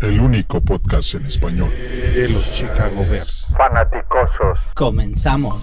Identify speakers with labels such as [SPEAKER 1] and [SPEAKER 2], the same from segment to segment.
[SPEAKER 1] el único podcast en español
[SPEAKER 2] de los Chicago Bears.
[SPEAKER 3] Fanaticosos.
[SPEAKER 4] Comenzamos.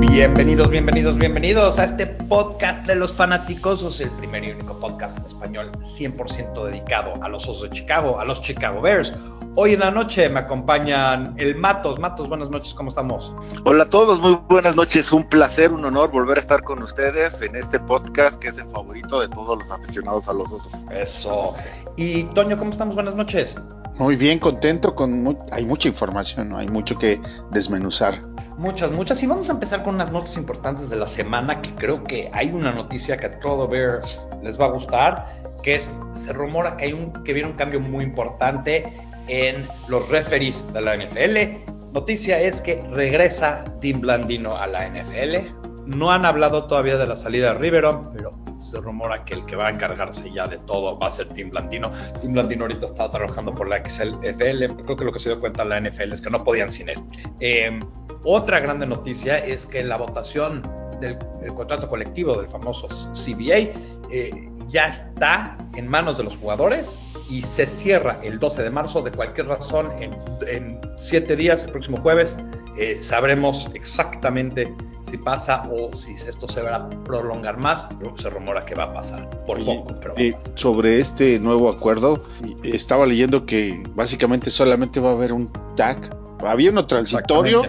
[SPEAKER 5] Bienvenidos, bienvenidos, bienvenidos a este podcast de los fanáticos, el primer y único podcast en español 100% dedicado a los Osos de Chicago, a los Chicago Bears. Hoy en la noche me acompañan el Matos. Matos, buenas noches, ¿cómo estamos?
[SPEAKER 6] Hola a todos, muy buenas noches. Un placer, un honor volver a estar con ustedes en este podcast que es el favorito de todos los aficionados a los osos.
[SPEAKER 5] Eso. Y Toño, ¿cómo estamos? Buenas noches.
[SPEAKER 2] Muy bien, contento con hay mucha información, ¿no? hay mucho que desmenuzar.
[SPEAKER 5] Muchas, muchas. Y vamos a empezar con unas notas importantes de la semana que creo que hay una noticia que a todo ver les va a gustar, que es, se rumora que hay un, que viene un cambio muy importante en los referees de la NFL. Noticia es que regresa Tim Blandino a la NFL. No han hablado todavía de la salida de Riveron, pero se rumora que el que va a encargarse ya de todo va a ser Tim Blandino. Tim Blandino ahorita está trabajando por la XFL. Creo que lo que se dio cuenta la NFL es que no podían sin él. Eh, otra grande noticia es que la votación del, del contrato colectivo del famoso CBA eh, ya está en manos de los jugadores y se cierra el 12 de marzo. De cualquier razón, en, en siete días, el próximo jueves, eh, sabremos exactamente si pasa o si esto se va a prolongar más. Se rumora que va a pasar por poco. Pero
[SPEAKER 2] eh, sobre este nuevo acuerdo, estaba leyendo que básicamente solamente va a haber un tag. Había uno transitorio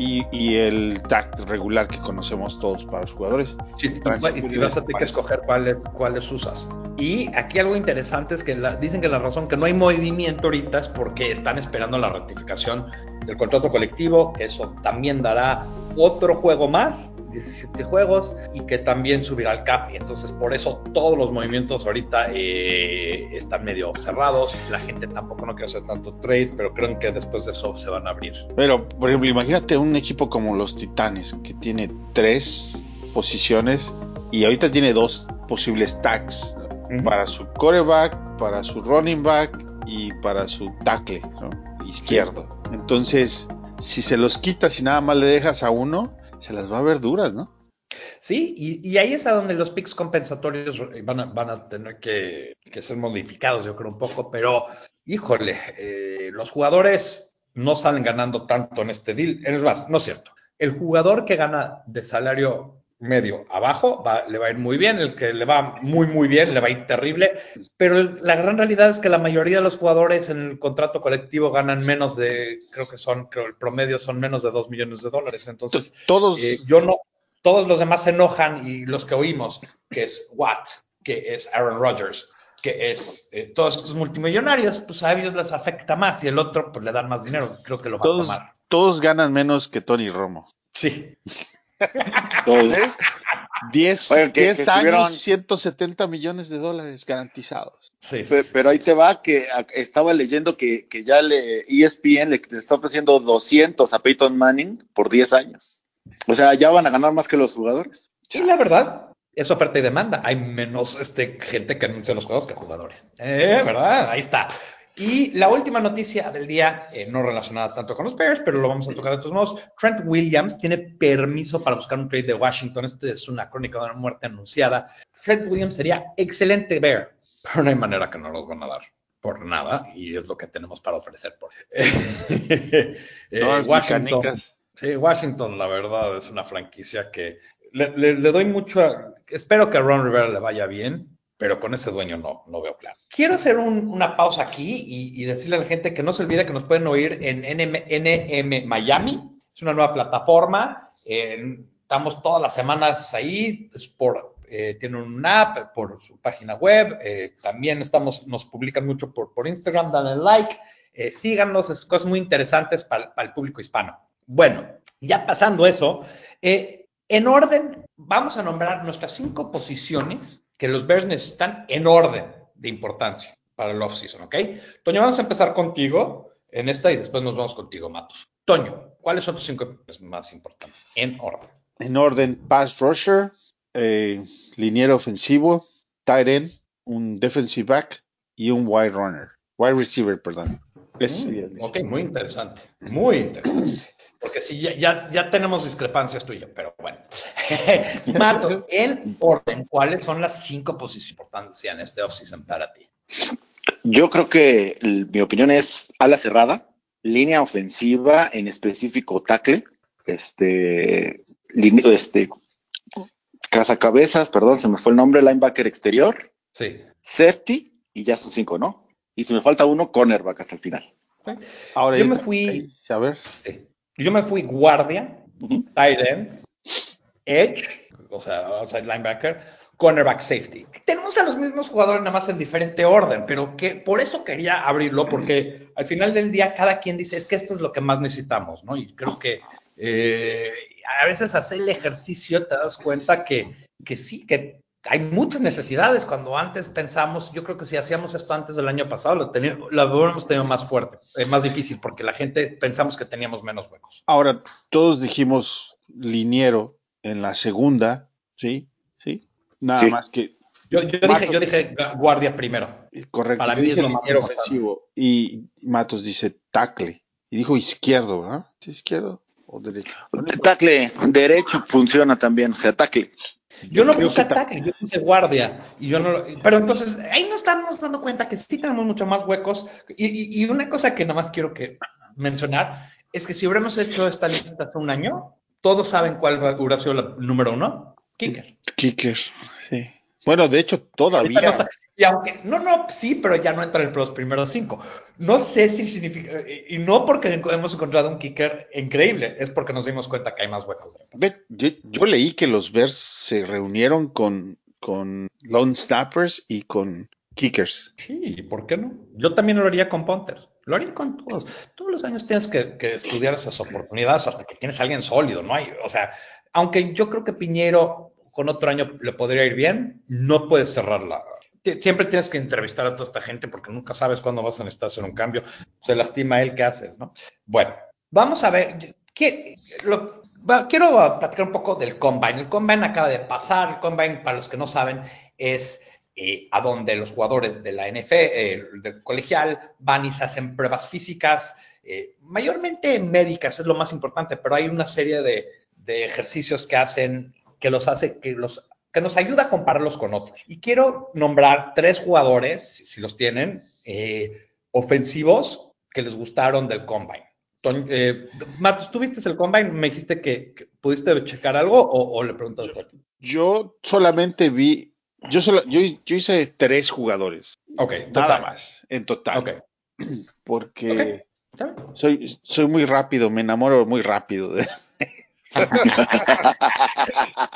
[SPEAKER 2] y, y, el tag regular que conocemos todos para los jugadores.
[SPEAKER 5] Sí, y, y vas a tener que escoger cuáles, cuáles usas. Y aquí algo interesante es que la, dicen que la razón que no hay movimiento ahorita es porque están esperando la ratificación del contrato colectivo, que eso también dará otro juego más, 17 juegos, y que también subirá al cap. Y entonces por eso todos los movimientos ahorita eh, están medio cerrados. La gente tampoco no quiere hacer tanto trade, pero creen que después de eso se van a abrir.
[SPEAKER 2] Pero, por ejemplo, imagínate un equipo como los Titanes, que tiene tres posiciones y ahorita tiene dos posibles tags uh -huh. para su coreback, para su running back y para su tackle ¿no? izquierdo. Entonces, si se los quitas y nada más le dejas a uno, se las va a ver duras, ¿no?
[SPEAKER 5] Sí, y, y, ahí es a donde los picks compensatorios van a, van a tener que, que, ser modificados, yo creo un poco, pero híjole, eh, los jugadores no salen ganando tanto en este deal. Es más, no es cierto. El jugador que gana de salario medio abajo va, le va a ir muy bien, el que le va muy muy bien le va a ir terrible, pero el, la gran realidad es que la mayoría de los jugadores en el contrato colectivo ganan menos de, creo que son, creo el promedio son menos de 2 millones de dólares, entonces
[SPEAKER 2] todos,
[SPEAKER 5] eh, yo no, todos los demás se enojan y los que oímos, que es Watt, que es Aaron Rodgers, que es eh, todos estos multimillonarios, pues a ellos les afecta más y el otro pues le dan más dinero, creo que lo va
[SPEAKER 2] todos,
[SPEAKER 5] a tomar.
[SPEAKER 2] Todos ganan menos que Tony Romo.
[SPEAKER 5] Sí.
[SPEAKER 2] Todos. 10, Oye, que, 10 que años, estuvieron... 170 millones de dólares garantizados.
[SPEAKER 6] Sí, sí, pero, sí, pero, ahí te va que estaba leyendo que, que ya le ESPN le está ofreciendo 200 a Peyton Manning por 10 años. O sea, ya van a ganar más que los jugadores.
[SPEAKER 5] Sí, la verdad. Es oferta y demanda. Hay menos este, gente que anuncia los juegos que jugadores. Eh, ¿Verdad? Ahí está. Y la última noticia del día, eh, no relacionada tanto con los Bears, pero lo vamos a tocar de todos modos. Trent Williams tiene permiso para buscar un trade de Washington. Esta es una crónica de una muerte anunciada. Trent Williams sería excelente Bear, pero no hay manera que no los van a dar por nada y es lo que tenemos para ofrecer. Por... eh, Washington, sí, Washington, la verdad, es una franquicia que le, le, le doy mucho. A, espero que a Ron Rivera le vaya bien pero con ese dueño no, no veo claro. Quiero hacer un, una pausa aquí y, y, decirle a la gente que no se olvide que nos pueden oír en NM, NM Miami, es una nueva plataforma, eh, estamos todas las semanas ahí, es por, eh, tiene un app, por su página web, eh, también estamos, nos publican mucho por, por Instagram, dale like, eh, síganos, es cosas muy interesantes para, para, el público hispano. Bueno, ya pasando eso, eh, en orden, vamos a nombrar nuestras cinco posiciones que los Bears necesitan en orden de importancia para el offseason, ¿ok? Toño, vamos a empezar contigo en esta y después nos vamos contigo, Matos. Toño, ¿cuáles son tus cinco más importantes en orden?
[SPEAKER 2] En orden, pass rusher, eh, liniero ofensivo, tight end, un defensive back y un wide runner, wide receiver, perdón. Es-
[SPEAKER 5] Mm, ok, muy interesante, muy interesante. Porque sí, ya, ya, ya tenemos discrepancias tú y yo, pero bueno. Matos, en orden, ¿cuáles son las cinco posiciones importantes en este offseason para ti?
[SPEAKER 6] Yo creo que mi opinión es ala cerrada, línea ofensiva, en específico tackle, este, line- este, cazacabezas, perdón, se me fue el nombre, linebacker exterior,
[SPEAKER 5] Sí.
[SPEAKER 6] safety, y ya son cinco, ¿no? Y si me falta uno, cornerback hasta el final.
[SPEAKER 2] Ahora
[SPEAKER 5] Yo me fui-
[SPEAKER 2] A ver.
[SPEAKER 5] sí. Yo me fui guardia, tight end, edge, o sea, outside linebacker, cornerback safety. Tenemos a los mismos jugadores nada más en diferente orden, pero que por eso quería abrirlo, porque al final del día cada quien dice, es que esto es lo que más necesitamos, ¿no? Y creo que eh, a veces hacer el ejercicio te das cuenta que, que sí, que hay muchas necesidades cuando antes pensamos, yo creo que si hacíamos esto antes del año pasado, lo, teníamos, lo hubiéramos tenido más fuerte, eh, más difícil, porque la gente pensamos que teníamos menos huecos.
[SPEAKER 2] Ahora, todos dijimos liniero en la segunda, ¿sí? ¿Sí? Nada
[SPEAKER 6] Sí.
[SPEAKER 2] más que,
[SPEAKER 5] Yo, yo dije, yo dije gu- guardia primero.
[SPEAKER 2] correcto,
[SPEAKER 5] Para
[SPEAKER 2] yo
[SPEAKER 5] mí
[SPEAKER 2] dije
[SPEAKER 5] es lo más
[SPEAKER 2] ofensivo y Matos dice tackle y dijo izquierdo, ¿verdad? ¿Sí, izquierdo o derecho?
[SPEAKER 6] Tackle derecho funciona también, o sea, tackle.
[SPEAKER 5] Yo no puse
[SPEAKER 2] que ta-
[SPEAKER 5] ataque, yo puse guardia. Y yo no, lo- pero entonces, ahí nos estamos dando cuenta que sí tenemos mucho más huecos. Y, y- y una cosa que nada más quiero que mencionar es que si hubiéramos hecho esta lista hace un año, todos saben cuál hubiera sido la número uno. Kicker.
[SPEAKER 2] Kicker, sí. Bueno, de hecho,
[SPEAKER 5] no
[SPEAKER 2] todavía.
[SPEAKER 5] está- y aunque, no, no, sí, pero ya no entra entre los primeros cinco. No sé si significa, y no porque hemos encontrado un kicker increíble, es porque nos dimos cuenta que hay más huecos.
[SPEAKER 2] Ve, yo, yo leí que los Bears se reunieron con, con lone snappers y con kickers.
[SPEAKER 5] Sí, ¿por qué no? Yo también lo haría con punters. Lo haría con todos. Todos los años tienes que, que estudiar esas oportunidades hasta que tienes a alguien sólido, ¿no? Hay, o sea, aunque yo creo que Piñero con otro año le podría ir bien, no puedes cerrarla. Siempre tienes que entrevistar a toda esta gente porque nunca sabes cuándo vas a necesitar hacer un cambio. Se lastima él, ¿qué haces, no? Bueno, vamos a ver. ¿qué- lo- va- quiero platicar un poco del Combine. El Combine acaba de pasar. El Combine, para los que no saben, es eh, a donde los jugadores de la NFL, eh, del colegial, van y se hacen pruebas físicas, eh, mayormente médicas, es lo más importante, pero hay una serie de, de ejercicios que hacen, que los hace, que los que nos ayuda a compararlos con otros. Y quiero nombrar tres jugadores, si, los tienen, eh, ofensivos que les gustaron del Combine. Toñ- eh, Matos, ¿tú viste el Combine? ¿Me dijiste que, que pudiste checar algo o, o le preguntas a Toño?
[SPEAKER 2] Yo solamente vi, yo, solo, yo, yo hice tres jugadores,
[SPEAKER 5] Ok,
[SPEAKER 2] nada más, en total,
[SPEAKER 5] Ok,
[SPEAKER 2] porque soy, soy muy rápido, me enamoro muy rápido. de-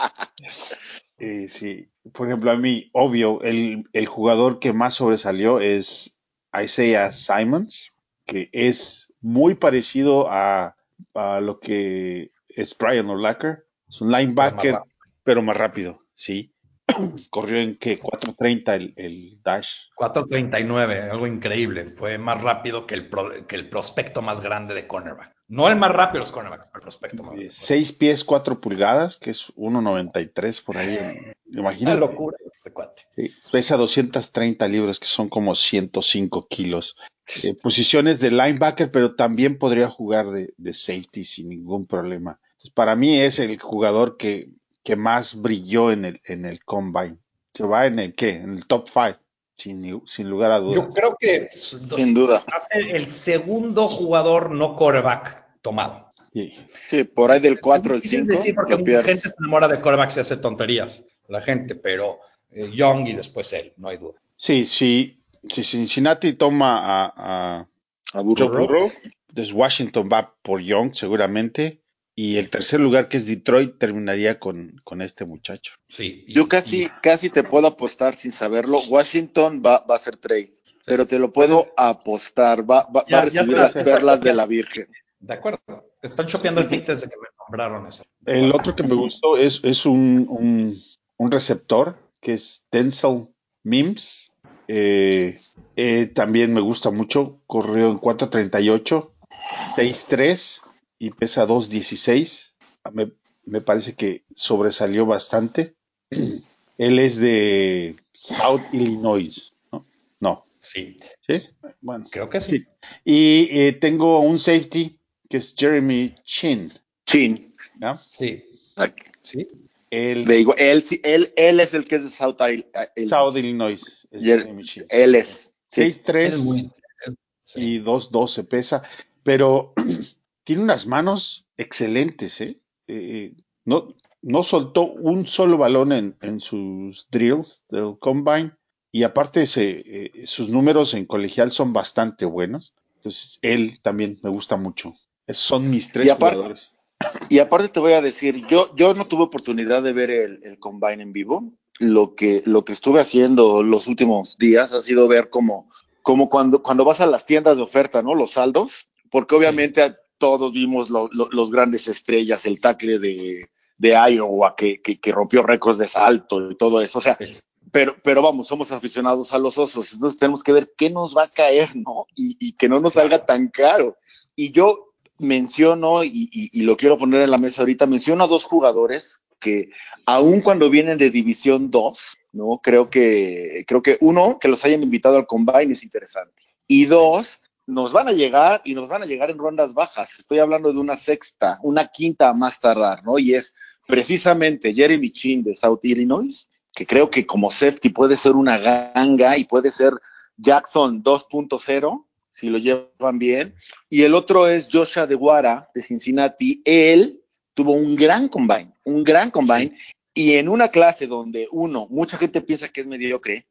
[SPEAKER 2] Eh, sí, por ejemplo, a mí, obvio, el, el jugador que más sobresalió es Isaiah Simons, que es muy parecido a, a lo que es Brian O'Lacker. Es un linebacker,
[SPEAKER 5] Más
[SPEAKER 2] pero más rápido, sí. Corrió en que 4.30 el, el dash.
[SPEAKER 5] 4.39, algo increíble. Fue más rápido que el, pro- que el prospecto más grande de cornerback. No el más rápido de los cornerbacks, el prospecto más grande.
[SPEAKER 2] 6 pies 4 pulgadas, que es 1.93 por ahí.
[SPEAKER 5] Una
[SPEAKER 2] Imagínate.
[SPEAKER 5] locura este cuate.
[SPEAKER 2] Sí, pesa 230 libras, que son como 105 kilos. Eh, posiciones de linebacker, pero también podría jugar de, de safety sin ningún problema. Entonces, para mí es el jugador que, que más brilló en el, en el combine. Se va en el qué? En el top 5, sin, sin lugar a dudas.
[SPEAKER 5] Yo creo que
[SPEAKER 6] Sin duda.
[SPEAKER 5] va a ser el segundo jugador no quarterback tomado.
[SPEAKER 2] Sí.
[SPEAKER 6] Sí, por ahí del 4 al
[SPEAKER 5] Difícil
[SPEAKER 6] 5
[SPEAKER 5] decir porque mucha
[SPEAKER 6] pierdes.
[SPEAKER 5] gente se enamora de quarterbacks y hace tonterías. La gente, pero eh, Young y después él, no hay duda.
[SPEAKER 2] Sí, sí. Si Cincinnati toma a, a
[SPEAKER 6] A Burrow.
[SPEAKER 2] Burrow, entonces Washington va por Young seguramente. Y el tercer lugar, que es Detroit, terminaría con, con este muchacho.
[SPEAKER 5] Sí. y-
[SPEAKER 6] Yo casi,
[SPEAKER 5] y-
[SPEAKER 6] casi te puedo apostar sin saberlo. Washington va, va a ser trade, pero te lo puedo apostar. Va, va,
[SPEAKER 5] Ya-
[SPEAKER 6] va a recibir las perlas de la Virgen.
[SPEAKER 5] de acuerdo. Están chopeando el pick desde que me nombraron eso.
[SPEAKER 2] El otro que me gustó es, es un, un, un receptor que es Denzel Mims. Eh, eh, también me gusta mucho. Corrió en 4.38, 6.3 y pesa 2.16. Me, me parece que sobresalió bastante. Él es de South Illinois. No, no
[SPEAKER 5] Sí.
[SPEAKER 2] ¿Sí? Bueno.
[SPEAKER 5] Creo que sí.
[SPEAKER 2] Y eh, tengo un safety que es Jeremy Chin.
[SPEAKER 6] Chin.
[SPEAKER 2] ¿no?
[SPEAKER 5] Sí. Sí.
[SPEAKER 2] El
[SPEAKER 6] Le digo, él, sí- él, él es el que es de South, Il- Illinois.
[SPEAKER 2] South Illinois. Es
[SPEAKER 6] Jer-
[SPEAKER 2] Jeremy Chin.
[SPEAKER 6] Él es. Sí.
[SPEAKER 2] 6'3
[SPEAKER 5] Es muy- sí.
[SPEAKER 2] y 2'12 pesa, pero tiene unas manos excelentes, ¿eh? Eh, no, no soltó un solo balón en, en sus drills del combine y aparte se, eh, sus números en colegial son bastante buenos. Entonces, él también me gusta mucho. Esos son mis tres
[SPEAKER 6] Y aparte-
[SPEAKER 2] jugadores.
[SPEAKER 6] Y aparte te voy a decir, yo, yo no tuve oportunidad de ver el, el combine en vivo. Lo que, lo que estuve haciendo los últimos días ha sido ver como, como cuando, cuando vas a las tiendas de oferta, ¿no? Los saldos, porque obviamente todos vimos lo- lo- los grandes estrellas, el tackle de, de Iowa que, que, que rompió récords de salto y todo eso. O sea, pero, pero vamos, somos aficionados a los osos, entonces tenemos que ver qué nos va a caer, ¿no? Y, y que no nos salga tan caro. Y yo menciono, y, y- y lo quiero poner en la mesa ahorita, menciono a dos jugadores que aun cuando vienen de División 2, ¿no? Creo que, creo que uno, que los hayan invitado al combine es interesante. Y dos, nos van a llegar y nos van a llegar en rondas bajas. Estoy hablando de una sexta, una quinta a más tardar, ¿no? Y es precisamente Jeremy Chin de South Illinois, que creo que como safety puede ser una ganga y puede ser Jackson 2.0 si lo llevan bien. Y el otro es Joshua DeWara de Cincinnati. Él tuvo un gran combine, un gran combine. Y en una clase donde uno, mucha gente piensa que es mediocre,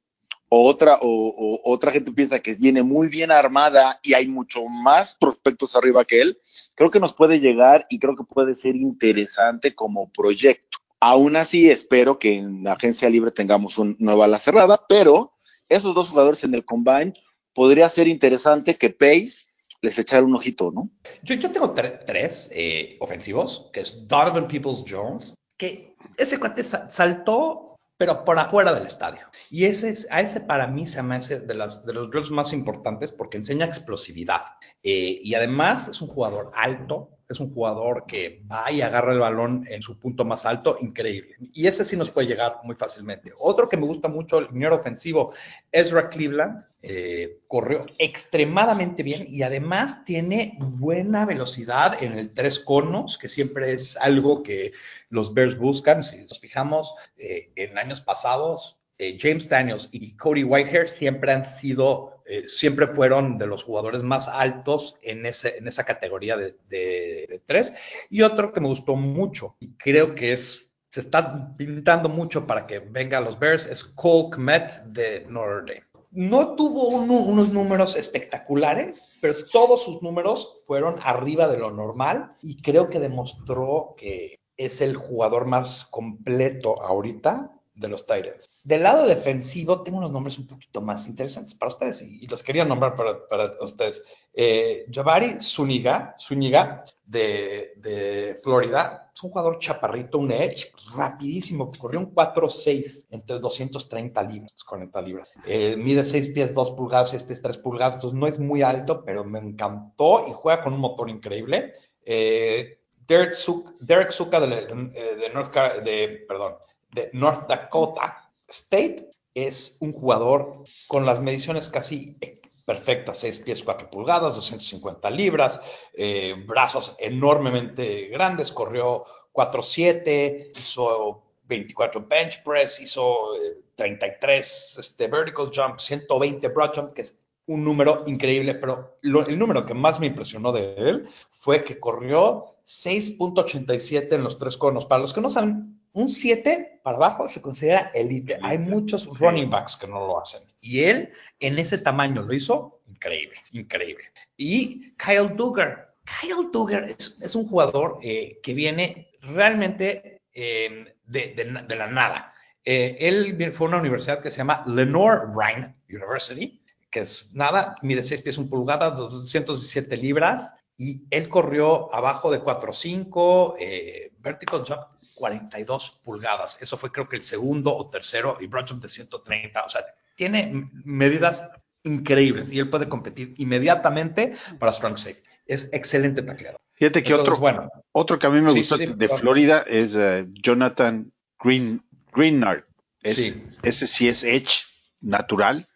[SPEAKER 6] o otra, o, o otra gente piensa que viene muy bien armada y hay mucho más prospectos arriba que él, creo que nos puede llegar y creo que puede ser interesante como proyecto. Aún así, espero que en la agencia libre tengamos una nueva ala cerrada, pero esos dos jugadores en el combine podría ser interesante que Pace les echara un ojito, ¿no?
[SPEAKER 5] Yo, yo tengo tre- tres eh, ofensivos, que es Donovan Peoples Jones, que ese cuate sa- saltó, pero por afuera del estadio. Y ese, es- a ese para mí se me hace de, las, de los drills más importantes porque enseña explosividad. Eh, y además es un jugador alto, es un jugador que va y agarra el balón en su punto más alto, increíble. Y ese sí nos puede llegar muy fácilmente. Otro que me gusta mucho, el liniero ofensivo, Ezra Cleveland, eh, corrió extremadamente bien y además tiene buena velocidad en el tres conos, que siempre es algo que los Bears buscan. Si nos fijamos eh, en años pasados, eh, James Daniels y Cody Whitehair siempre han sido, eh, siempre fueron de los jugadores más altos en, esa categoría de, tres. Y otro que me gustó mucho y creo que se está pintando mucho para que venga a los Bears es Cole Kmet de Notre Dame no tuvo uno, unos números espectaculares, pero todos sus números fueron arriba de lo normal y creo que demostró que es el jugador más completo ahorita de los Titans. Del lado defensivo tengo unos nombres un poquito más interesantes para ustedes y, y los quería nombrar para, para ustedes. Eh, Jabari Zuniga, Zuniga de, de, Florida, es un jugador chaparrito, un edge, rapidísimo, corrió un 4-6 entre 230 libras, 40 libras. Eh, mide 6 pies 2 pulgadas, 6 pies 3 pulgadas, entonces no es muy alto, pero me encantó y juega con un motor increíble. Eh, Derek, Zuka, Derek Zuka de, de, de, North, de, perdón, de North Dakota State es un jugador con las mediciones casi perfectas, 6 pies 4 pulgadas, 250 libras, eh, brazos enormemente grandes, corrió 4-7, hizo 24 bench press, hizo eh, 33 este, vertical jump, 120 broad jump, que es un número increíble, pero lo, el número que más me impresionó de él fue que corrió 6.87 en los tres conos. Para los que no saben, un 7 para abajo se considera elite. elite. Hay muchos sí. running backs que no lo hacen. Y él en ese tamaño lo hizo increíble, increíble. Y Kyle Duggar. Kyle Duggar es, es un jugador eh, que viene realmente eh, de, de, de, la nada. Eh, él fue a una universidad que se llama Lenore Rhine University, que es nada, mide 6 pies 1 pulgada, 217 libras, y él corrió abajo de 4.5, eh, vertical jump 42 pulgadas. Eso fue creo que el segundo o tercero, y jump de 130. O sea, tiene medidas increíbles y él puede competir inmediatamente para strong safety. Es excelente tacleado.
[SPEAKER 2] Fíjate que Entonces, otro, bueno,
[SPEAKER 5] otro
[SPEAKER 2] que a mí me sí, gustó sí, de Florida es uh, Jonathan Green, Greenard. Es, sí. Ese sí es Edge, natural,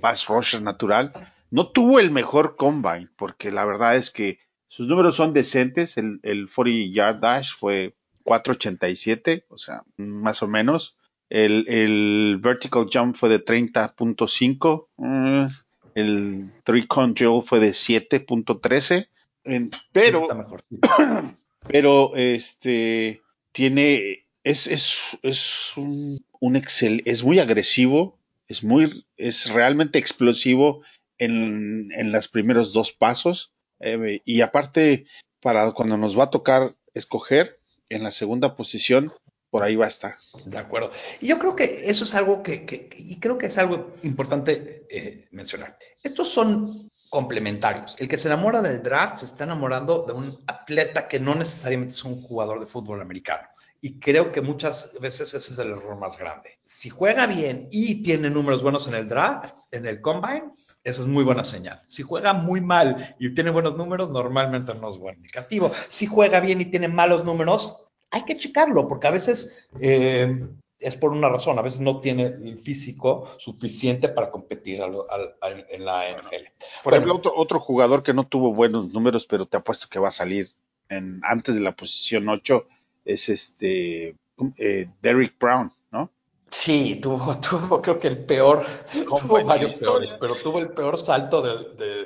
[SPEAKER 2] pass rusher natural. No tuvo el mejor combine, porque la verdad es que sus números son decentes. El, el 40 yard dash fue 4.87, o sea, más o menos. El, el vertical jump fue de 30.5. mm, el three cone drill fue de 7.13. en- Pero
[SPEAKER 5] mejor.
[SPEAKER 2] pero este tiene es es, es un, un excel es muy agresivo es muy es realmente explosivo en, en los primeros dos pasos eh, y aparte para cuando nos va a tocar escoger en la segunda posición por ahí va a estar
[SPEAKER 5] De acuerdo. Y yo creo que eso es algo que, que- y creo que es algo importante eh, mencionar. Estos son complementarios. El que se enamora del draft se está enamorando de un atleta que no necesariamente es un jugador de fútbol americano. Y creo que muchas veces ese es el error más grande. Si juega bien y tiene números buenos en el draft, en el combine, esa es muy buena señal. Si juega muy mal y tiene buenos números, normalmente no es buen indicativo. Si juega bien y tiene malos números, hay que checarlo, porque a veces eh, es por una razón, a veces no tiene el físico suficiente para competir al- al- al- en la NFL.
[SPEAKER 2] por
[SPEAKER 5] Bueno.
[SPEAKER 2] ejemplo otro, otro jugador que no tuvo buenos números pero te apuesto que va a salir en antes de la posición 8 es este eh, Derrick Brown no
[SPEAKER 5] Sí, tuvo, tuvo creo que el peor, tuvo varios
[SPEAKER 2] historia.
[SPEAKER 5] peores, pero tuvo el peor salto de, de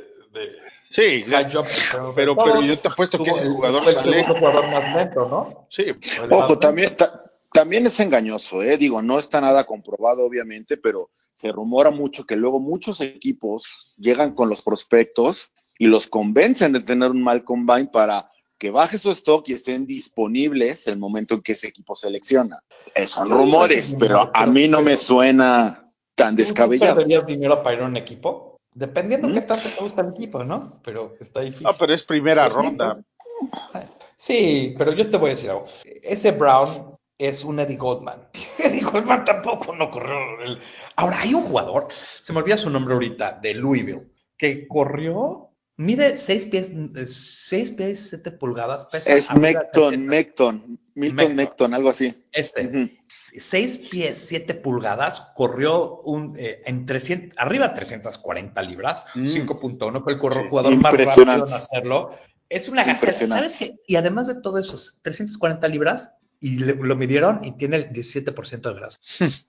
[SPEAKER 2] sí pero, pero yo te apuesto que ese
[SPEAKER 5] el-
[SPEAKER 2] jugador
[SPEAKER 5] el
[SPEAKER 2] sale
[SPEAKER 5] segundo jugador más lento, ¿no?
[SPEAKER 2] sí
[SPEAKER 5] el
[SPEAKER 6] Ojo, también, ta- también es engañoso, ¿eh? Digo, no está nada comprobado, obviamente, pero se rumora mucho que luego muchos equipos llegan con los prospectos y los convencen de tener un mal combine para que baje su stock y estén disponibles el momento en que ese equipo selecciona. Eh, son rumores, pero a mí no me suena tan
[SPEAKER 5] ¿Tú-
[SPEAKER 6] descabellado.
[SPEAKER 5] ¿Tú perderías dinero para ir a un equipo? Dependiendo
[SPEAKER 6] ¿Mm?
[SPEAKER 5] qué tanto te gusta el equipo, ¿no? Pero está difícil.
[SPEAKER 2] no pero es primera
[SPEAKER 5] Pues
[SPEAKER 2] ronda
[SPEAKER 5] Sí, pero yo te voy a decir algo. Ese Brown es un Eddie Goldman. Eddie Goldman tampoco no corrió. el- Ahora, hay un jugador, se me olvida su nombre ahorita, de Louisville, que corrió, mide 6 pies, 6 pies 7 pulgadas, pesa
[SPEAKER 6] Es Mecton,
[SPEAKER 5] 70.
[SPEAKER 6] Mecton, Milton
[SPEAKER 5] Mecton.
[SPEAKER 6] Algo así.
[SPEAKER 5] Este. 6 pies 7 pulgadas, corrió un, eh, en 300, arriba de 340 libras,
[SPEAKER 2] Mm.
[SPEAKER 5] 5.1, fue el
[SPEAKER 2] Sí,
[SPEAKER 5] jugador más rápido en hacerlo. Es una gaceta. ¿sabes qué? Y además de todo eso, es 340 libras, y le- lo midieron y tiene el 17% de grasa.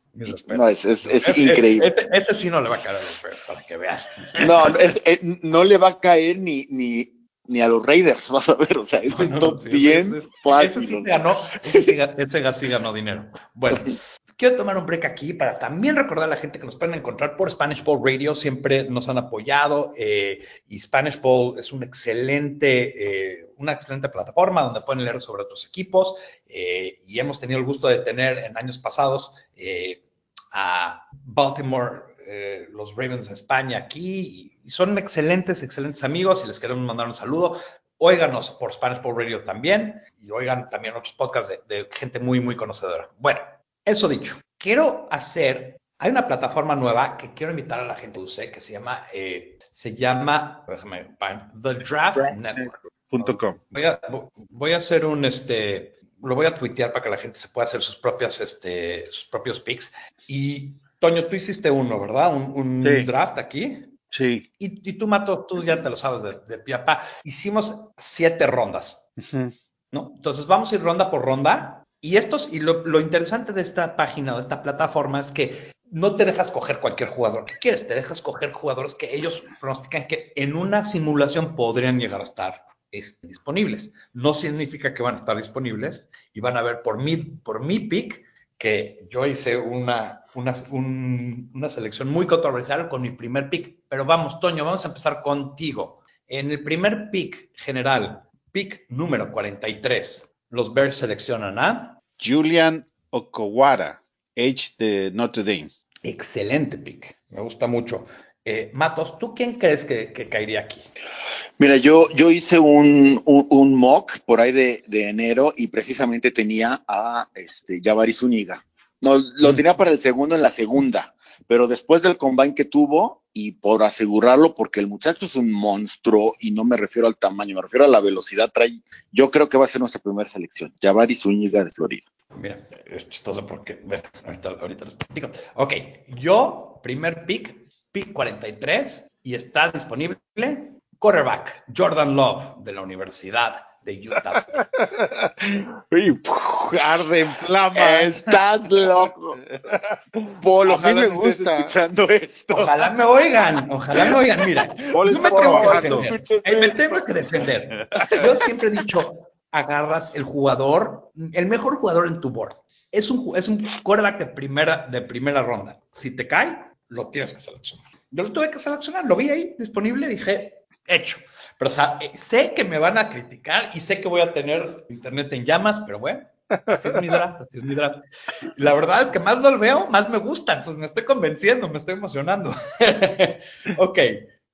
[SPEAKER 6] No, es, es- increíble.
[SPEAKER 5] Ese, ese sí no le va a caer a los Bears, para que vean.
[SPEAKER 6] No, no, es- no le va a caer ni, ni, ni a los Raiders, vas a ver. O sea, es
[SPEAKER 5] No, no,
[SPEAKER 6] top
[SPEAKER 5] sí,
[SPEAKER 6] bien
[SPEAKER 5] ese, ese-
[SPEAKER 6] fácil.
[SPEAKER 5] ese sí ganó, ese, sí ganó dinero. Bueno, quiero tomar un break aquí para también recordar a la gente que nos pueden encontrar por Spanish Bowl Radio, siempre nos han apoyado eh, y Spanish Bowl es un excelente, eh, una excelente plataforma donde pueden leer sobre otros equipos eh, y hemos tenido el gusto de tener en años pasados eh, a Baltimore, eh, los Ravens de España aquí y, son excelentes, excelentes amigos y les queremos mandar un saludo. Óiganos por Spanish Bowl Radio también y oigan también otros podcasts de, de gente muy, muy conocedora. Bueno, eso dicho, quiero hacer, hay una plataforma nueva que quiero invitar a la gente a use que se llama, eh, se llama, déjame, The Draft Network.
[SPEAKER 2] com.
[SPEAKER 5] Voy a, voy a hacer un, este, lo voy a tuitear para que la gente se pueda hacer sus propias, este, sus propios picks. Y, Toño, tú hiciste uno, ¿verdad? Un, un
[SPEAKER 2] Sí.
[SPEAKER 5] draft aquí.
[SPEAKER 2] Sí.
[SPEAKER 5] Y, y tú, Mato, tú ya te lo sabes de, de pie a pa. Hicimos siete rondas. ¿no? Entonces vamos a ir ronda por ronda. Y estos, y lo, lo interesante de esta página, de esta plataforma, es que no te dejas coger cualquier jugador que quieres, te dejas coger jugadores que ellos pronostican que en una simulación podrían llegar a estar este, disponibles. No significa que van a estar disponibles y van a ver por mi, por mi pick que yo hice una, una, un- una selección muy controversial con mi primer pick. Pero vamos, Toño, vamos a empezar contigo. En el primer pick general, pick número 43, los Bears seleccionan a
[SPEAKER 2] Julian Okowara, Edge de Notre Dame.
[SPEAKER 5] excelente pick. Me gusta mucho. Eh, Matos, ¿tú quién crees que, que caería aquí?
[SPEAKER 6] Mira, yo, yo hice un, un, un mock por ahí de, de enero y precisamente tenía a este, Jabari Zúñiga. No, lo
[SPEAKER 5] Mm.
[SPEAKER 6] tenía para el segundo en la segunda, pero después del combine que tuvo y por asegurarlo, porque el muchacho es un monstruo y no me refiero al tamaño, me refiero a la velocidad, trae, yo creo que va a ser nuestra primera selección, Jabari Zúñiga de Florida.
[SPEAKER 5] Mira, es chistoso porque, bueno, ahorita, ahorita les platico. Ok, yo, primer pick, pick 43, y está disponible quarterback Jordan Love de la Universidad de Utah State.
[SPEAKER 2] Uy, puf, arde en flamas.
[SPEAKER 6] Estás loco.
[SPEAKER 2] Mí
[SPEAKER 6] ojalá
[SPEAKER 2] me
[SPEAKER 6] estés
[SPEAKER 2] gusta.
[SPEAKER 6] escuchando esto.
[SPEAKER 5] Ojalá me oigan, ojalá me oigan. Mira,
[SPEAKER 2] Paul
[SPEAKER 5] yo me tengo que defender. Eh, Me tengo que defender. Yo siempre he dicho, agarras el jugador, el mejor jugador en tu board. Es un, es un quarterback de primera, de primera ronda. Si te cae, lo tienes que seleccionar. Yo lo tuve que seleccionar, lo vi ahí disponible, dije, hecho. Pero o sea, eh, sé que me van a criticar y sé que voy a tener internet en llamas, pero bueno, así es mi draft, así es mi draft. La verdad es que más lo veo, más me gusta, entonces me estoy convenciendo, me estoy emocionando. ok,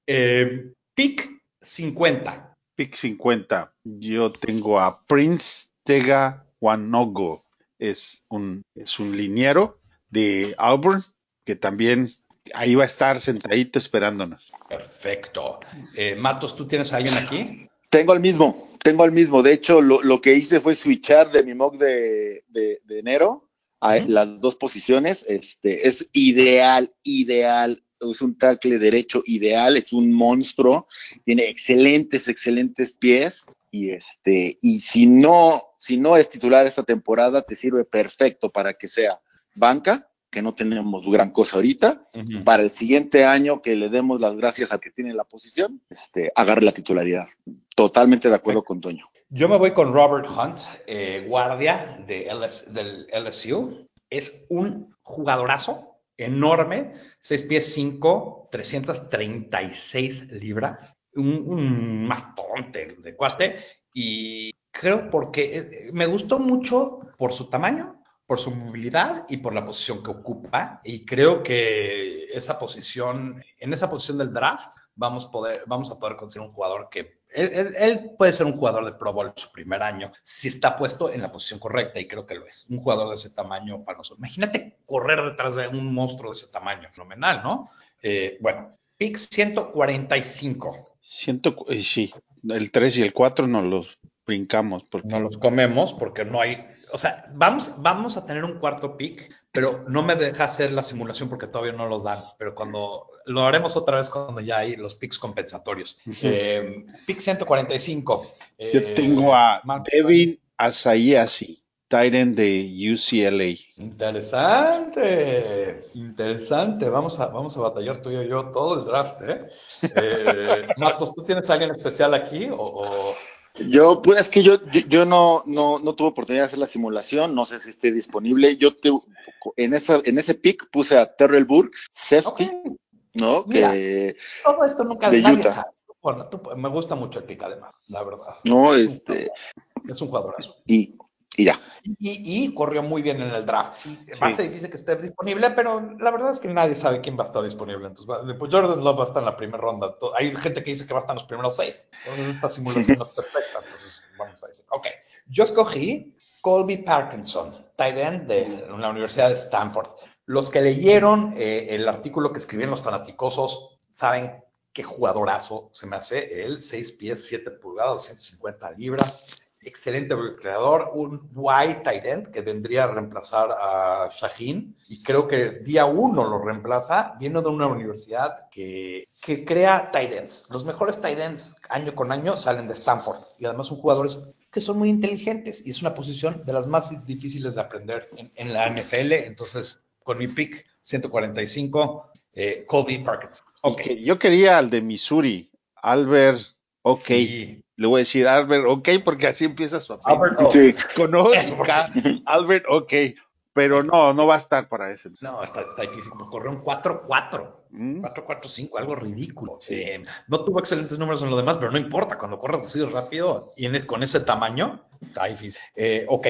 [SPEAKER 5] eh, pick 50.
[SPEAKER 2] Pick 50. Yo tengo a Prince Tega Wanogo. Es un, es un liniero de Auburn que también ahí va a estar sentadito esperándonos.
[SPEAKER 5] Perfecto. Eh, Matos, ¿tú tienes a alguien aquí?
[SPEAKER 6] Tengo al mismo, tengo al mismo. De hecho, lo, lo que hice fue switchar de mi mock de, de- de enero a las dos posiciones. Este, es ideal, ideal. Es un tackle derecho ideal, es un monstruo, tiene excelentes, excelentes pies. Y este, y si no, si no es titular esta temporada, te sirve perfecto para que sea banca, que no tenemos gran cosa ahorita, para el siguiente año que le demos las gracias al que tiene la posición, este, agarre la titularidad. Totalmente de acuerdo con Toño.
[SPEAKER 5] Yo me voy con Robert Hunt, eh, guardia de LS del LSU. Es un jugadorazo enorme, 6 pies 5, 336 libras, un, un mastodonte de cuate. Y creo porque eh, me gustó mucho por su tamaño, por su movilidad y por la posición que ocupa. Y creo que esa posición, en esa posición del draft, vamos, poder, vamos a poder conseguir un jugador que él, puede ser un jugador de Pro Bowl su primer año si está puesto en la posición correcta y creo que lo es. Un jugador de ese tamaño para nosotros. Imagínate correr detrás de un monstruo de ese tamaño, fenomenal, ¿no? Eh, bueno, pick 145.
[SPEAKER 2] Siento, eh, sí, el 3 y el 4 nos los brincamos porque
[SPEAKER 5] No los comemos porque no hay, o sea, vamos, vamos a tener un cuarto pick, pero no me deja hacer la simulación porque todavía no los dan, pero cuando lo haremos otra vez cuando ya hay los picks compensatorios. Eh, pick 145.
[SPEAKER 2] yo
[SPEAKER 5] eh,
[SPEAKER 2] tengo a
[SPEAKER 5] Matt-
[SPEAKER 2] Devin Asayasi, Titan de UCLA.
[SPEAKER 5] Interesante, interesante. Vamos a, vamos a batallar tú y yo todo el draft, ¿eh? Eh, Matos, ¿tú tienes a alguien especial aquí o, o-
[SPEAKER 6] Yo, pues es que yo, yo, yo no, no, no tuve oportunidad de hacer la simulación, no sé si esté disponible. Yo te, en, esa, en ese pick puse a Terrell Burks, safety,
[SPEAKER 5] Ok,
[SPEAKER 6] ¿no?
[SPEAKER 5] Mira.
[SPEAKER 6] Que,
[SPEAKER 5] todo esto nunca
[SPEAKER 6] De Utah.
[SPEAKER 5] sabe. Bueno, tú- me gusta mucho el pick además, la verdad.
[SPEAKER 6] no, este,
[SPEAKER 5] Es un jugadorazo.
[SPEAKER 6] y, y ya.
[SPEAKER 5] Y, y corrió muy bien en el draft. Sí,
[SPEAKER 2] Sí.
[SPEAKER 5] va a ser difícil que esté disponible, pero la verdad es que nadie sabe quién va a estar disponible. Entonces, va- pues Jordan Love va a estar en la primera ronda. Hay gente que dice que va a estar en los primeros seis. Entonces, esta simulación no es perfecta. Entonces, vamos a decir. Ok. Yo escogí Colby Parkinson, tight end de la Universidad de Stanford. Los que leyeron eh, el artículo que escribieron los fanaticosos saben qué jugadorazo se me hace. Él, 6 pies, 7 pulgadas, 150 libras. Excelente creador, un wide tight end que vendría a reemplazar a Shaheen y creo que día uno lo reemplaza, viene de una universidad que, que crea tight ends. Los mejores tight ends año con año salen de Stanford y además son jugadores que son muy inteligentes y es una posición de las más difíciles de aprender en, en la NFL. Entonces, con mi pick 145, eh, Colby Parkinson.
[SPEAKER 2] Ok, yo quería al de Missouri, Albert, ok.
[SPEAKER 5] Sí.
[SPEAKER 2] Le voy a decir Albert, ok, porque así empieza su apellido.
[SPEAKER 5] Albert.
[SPEAKER 6] Sí.
[SPEAKER 2] Con O. Albert, ok. Pero no, no va a estar para ese.
[SPEAKER 5] No, está, está difícil. Corrió un 4-4.
[SPEAKER 2] Mm.
[SPEAKER 5] 4-4-5, algo ridículo.
[SPEAKER 2] Sí.
[SPEAKER 5] Eh, no tuvo excelentes números en lo demás, pero no importa. Cuando corres así rápido y en- con ese tamaño, está difícil. Eh, ok,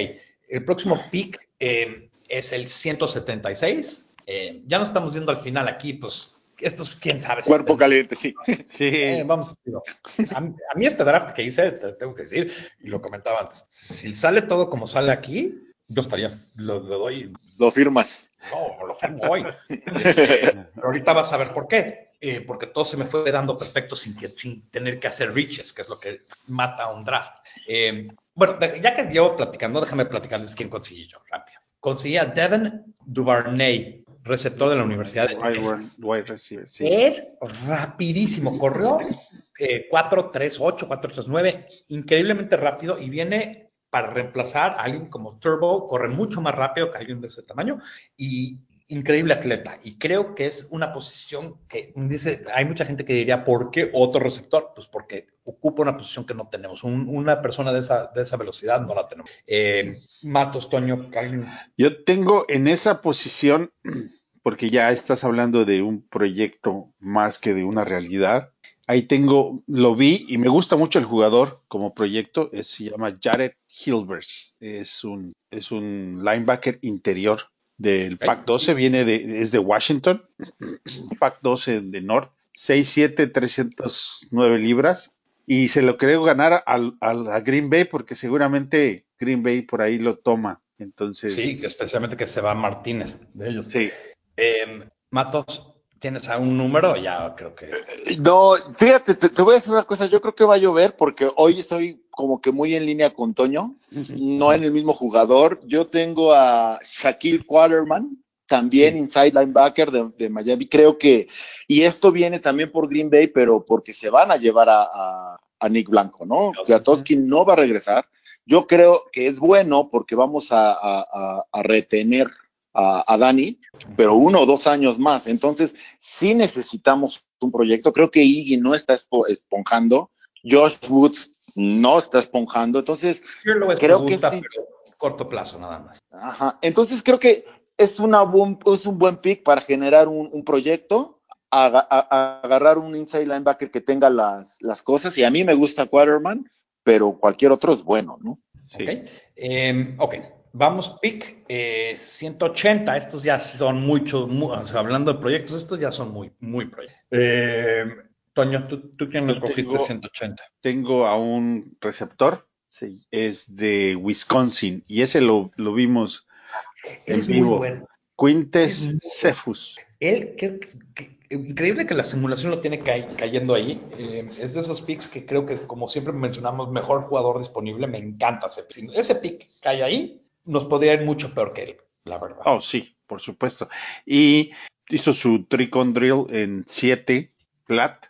[SPEAKER 5] el próximo pick eh, es el 176. Eh, ya no estamos viendo al final aquí, pues esto es quién sabe.
[SPEAKER 6] Cuerpo caliente, sí.
[SPEAKER 2] Sí.
[SPEAKER 5] eh, vamos, digo, a, mí- a mí este draft que hice, te tengo que decir, y lo comentaba antes, si sale todo como sale aquí, yo estaría, lo, lo doy
[SPEAKER 6] Lo firmas.
[SPEAKER 5] no, lo firmo hoy. Este, pero ahorita vas a ver por qué. Eh, porque todo se me fue dando perfecto sin, que, sin tener que hacer reaches, que es lo que mata a un draft. Eh, bueno, ya que llevo platicando, déjame platicarles quién conseguí yo rápido. Conseguí a Devin Duvernay, receptor de la Universidad de
[SPEAKER 2] wide, receiver, sí.
[SPEAKER 5] Es rapidísimo, corrió eh, 4-3-8, 4-3-9, increíblemente rápido y viene para reemplazar a alguien como Turbo, corre mucho más rápido que alguien de ese tamaño y increíble atleta. Y creo que es una posición que dice, hay mucha gente que diría, ¿por qué otro receptor? Pues porque ocupa una posición que no tenemos. una persona de esa, de esa velocidad no la tenemos. Eh, Matos, Toño, alguien.
[SPEAKER 2] Yo tengo en esa posición, porque ya estás hablando de un proyecto más que de una realidad. Ahí tengo, lo vi y me gusta mucho el jugador como proyecto, se llama Jared Hilbers, es un, es un linebacker interior del Pac 12, viene de, es de Washington, Pac 12 de North, 6'7, 309 libras, y se lo creo ganar al, a Green Bay porque seguramente Green Bay por ahí lo toma. Entonces.
[SPEAKER 5] Sí, especialmente que se va Martínez de ellos.
[SPEAKER 2] Sí.
[SPEAKER 5] Eh, Matos, ¿Tienes algún número? Ya creo que.
[SPEAKER 6] No, fíjate, te, voy a decir una cosa. Yo creo que va a llover porque hoy estoy como que muy en línea con Toño, no en el mismo jugador. Yo tengo a Shaquille Quaterman, también inside linebacker de, Miami. Creo que, y esto viene también por Green Bay, pero porque se van a llevar a, Nick Blanco, ¿no? Kwiatkowski no va a regresar. Yo creo que es bueno porque vamos a retener a, Dani, pero uno o dos años más. Entonces, sí necesitamos un proyecto. Creo que Iggy no está esponjando. Josh Woods no está esponjando. Entonces, creo que sí.
[SPEAKER 5] corto plazo nada más.
[SPEAKER 6] Ajá. Entonces, creo que es, una es un buen pick para generar un, proyecto. agarrar un inside linebacker que tenga las, las cosas. Y a mí me gusta Quaterman, pero cualquier otro es bueno, ¿no?
[SPEAKER 5] Sí. Ok. Em, ok. Vamos, pick 180. Eh, estos ya son muchos, hablando de proyectos, estos ya son muy, muy proyectos. Eh, Toño, ¿tú, tú quién nos cogiste 180?
[SPEAKER 2] Tengo a un receptor, sí, es de Wisconsin, y ese lo, lo vimos en vivo. Quintes Cephus.
[SPEAKER 5] Él, increíble que la simulación lo tiene cayendo ahí. Eh, es de esos picks que creo que, como siempre mencionamos, mejor jugador disponible. Me encanta ese pick. Ese pick cae ahí, nos podría ir mucho peor que él, la verdad.
[SPEAKER 2] Oh, sí, por supuesto. Y hizo su trick on drill en 7 flat.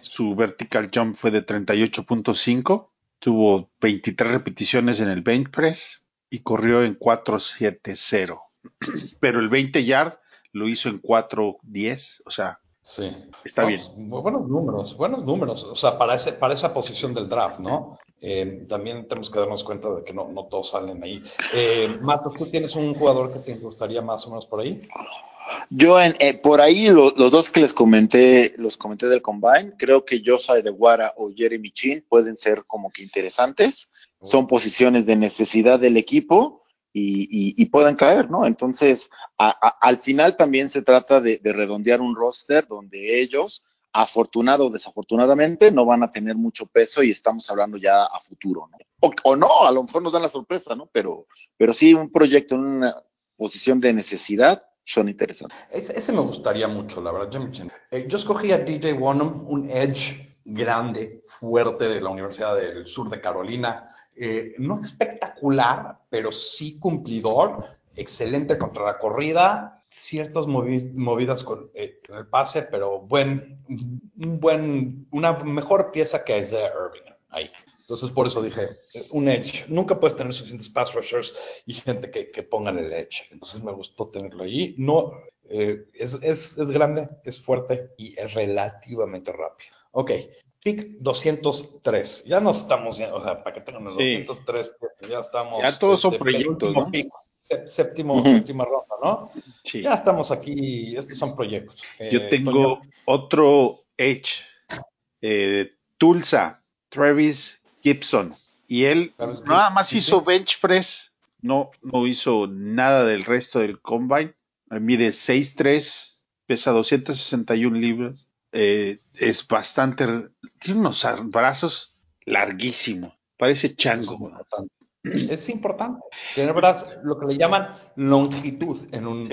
[SPEAKER 2] Su vertical jump fue de 38.5. Tuvo 23 repeticiones en el bench press y corrió en 4.70. Pero el 20 yard lo hizo en 4.10. O sea,
[SPEAKER 5] Sí.
[SPEAKER 2] Está bien.
[SPEAKER 5] Buenos números, buenos números. O sea, para, ese, para esa posición del draft, ¿no? Eh, también tenemos que darnos cuenta de que no, no todos salen ahí. Eh, Matos, ¿tú tienes un jugador que te gustaría más o menos por ahí?
[SPEAKER 6] Yo, en, eh, por ahí, los dos que les comenté, los comenté del Combine, creo que Josai de Guara o Jeremy Chin pueden ser como que interesantes. Son posiciones de necesidad del equipo y, pueden caer, ¿no? Entonces, al final también se trata de, redondear un roster donde ellos, afortunado o desafortunadamente, no van a tener mucho peso y estamos hablando ya a futuro, ¿no? O, no, a lo mejor nos dan la sorpresa, ¿no? Pero, pero sí, un proyecto en una posición de necesidad son interesantes.
[SPEAKER 5] Ese, me gustaría mucho, la verdad. Eh, yo escogí a DJ Wonham, un edge grande, fuerte de la Universidad del Sur de Carolina eh, no espectacular, pero sí cumplidor, excelente contra la corrida, ciertas movidas con eh, el pase, pero buen, un buen, una mejor pieza que Isaiah Irving ahí. Entonces, por eso dije, un edge. Nunca puedes tener suficientes pass rushers y gente que, que pongan el edge. Entonces, me gustó tenerlo ahí. No, eh, es, es, es, grande, es fuerte y es relativamente rápido. Ok, pick 203. Ya no estamos, o sea, para que tengan los 203, ya estamos.
[SPEAKER 2] Ya todos son este, proyectos, ¿no?
[SPEAKER 5] séptimo, séptima ronda, ¿no? Sí. Ya estamos aquí, estos son proyectos.
[SPEAKER 2] Yo eh, tengo otro Edge, eh, Tulsa, Travis Gibson, y él nada más hizo bench press, no, no hizo nada del resto del combine. Mide 6'3, pesa 261 libras, eh, es bastante, tiene unos brazos larguísimos, parece chango.
[SPEAKER 5] Es importante. Tener brazos, lo que le llaman longitud en un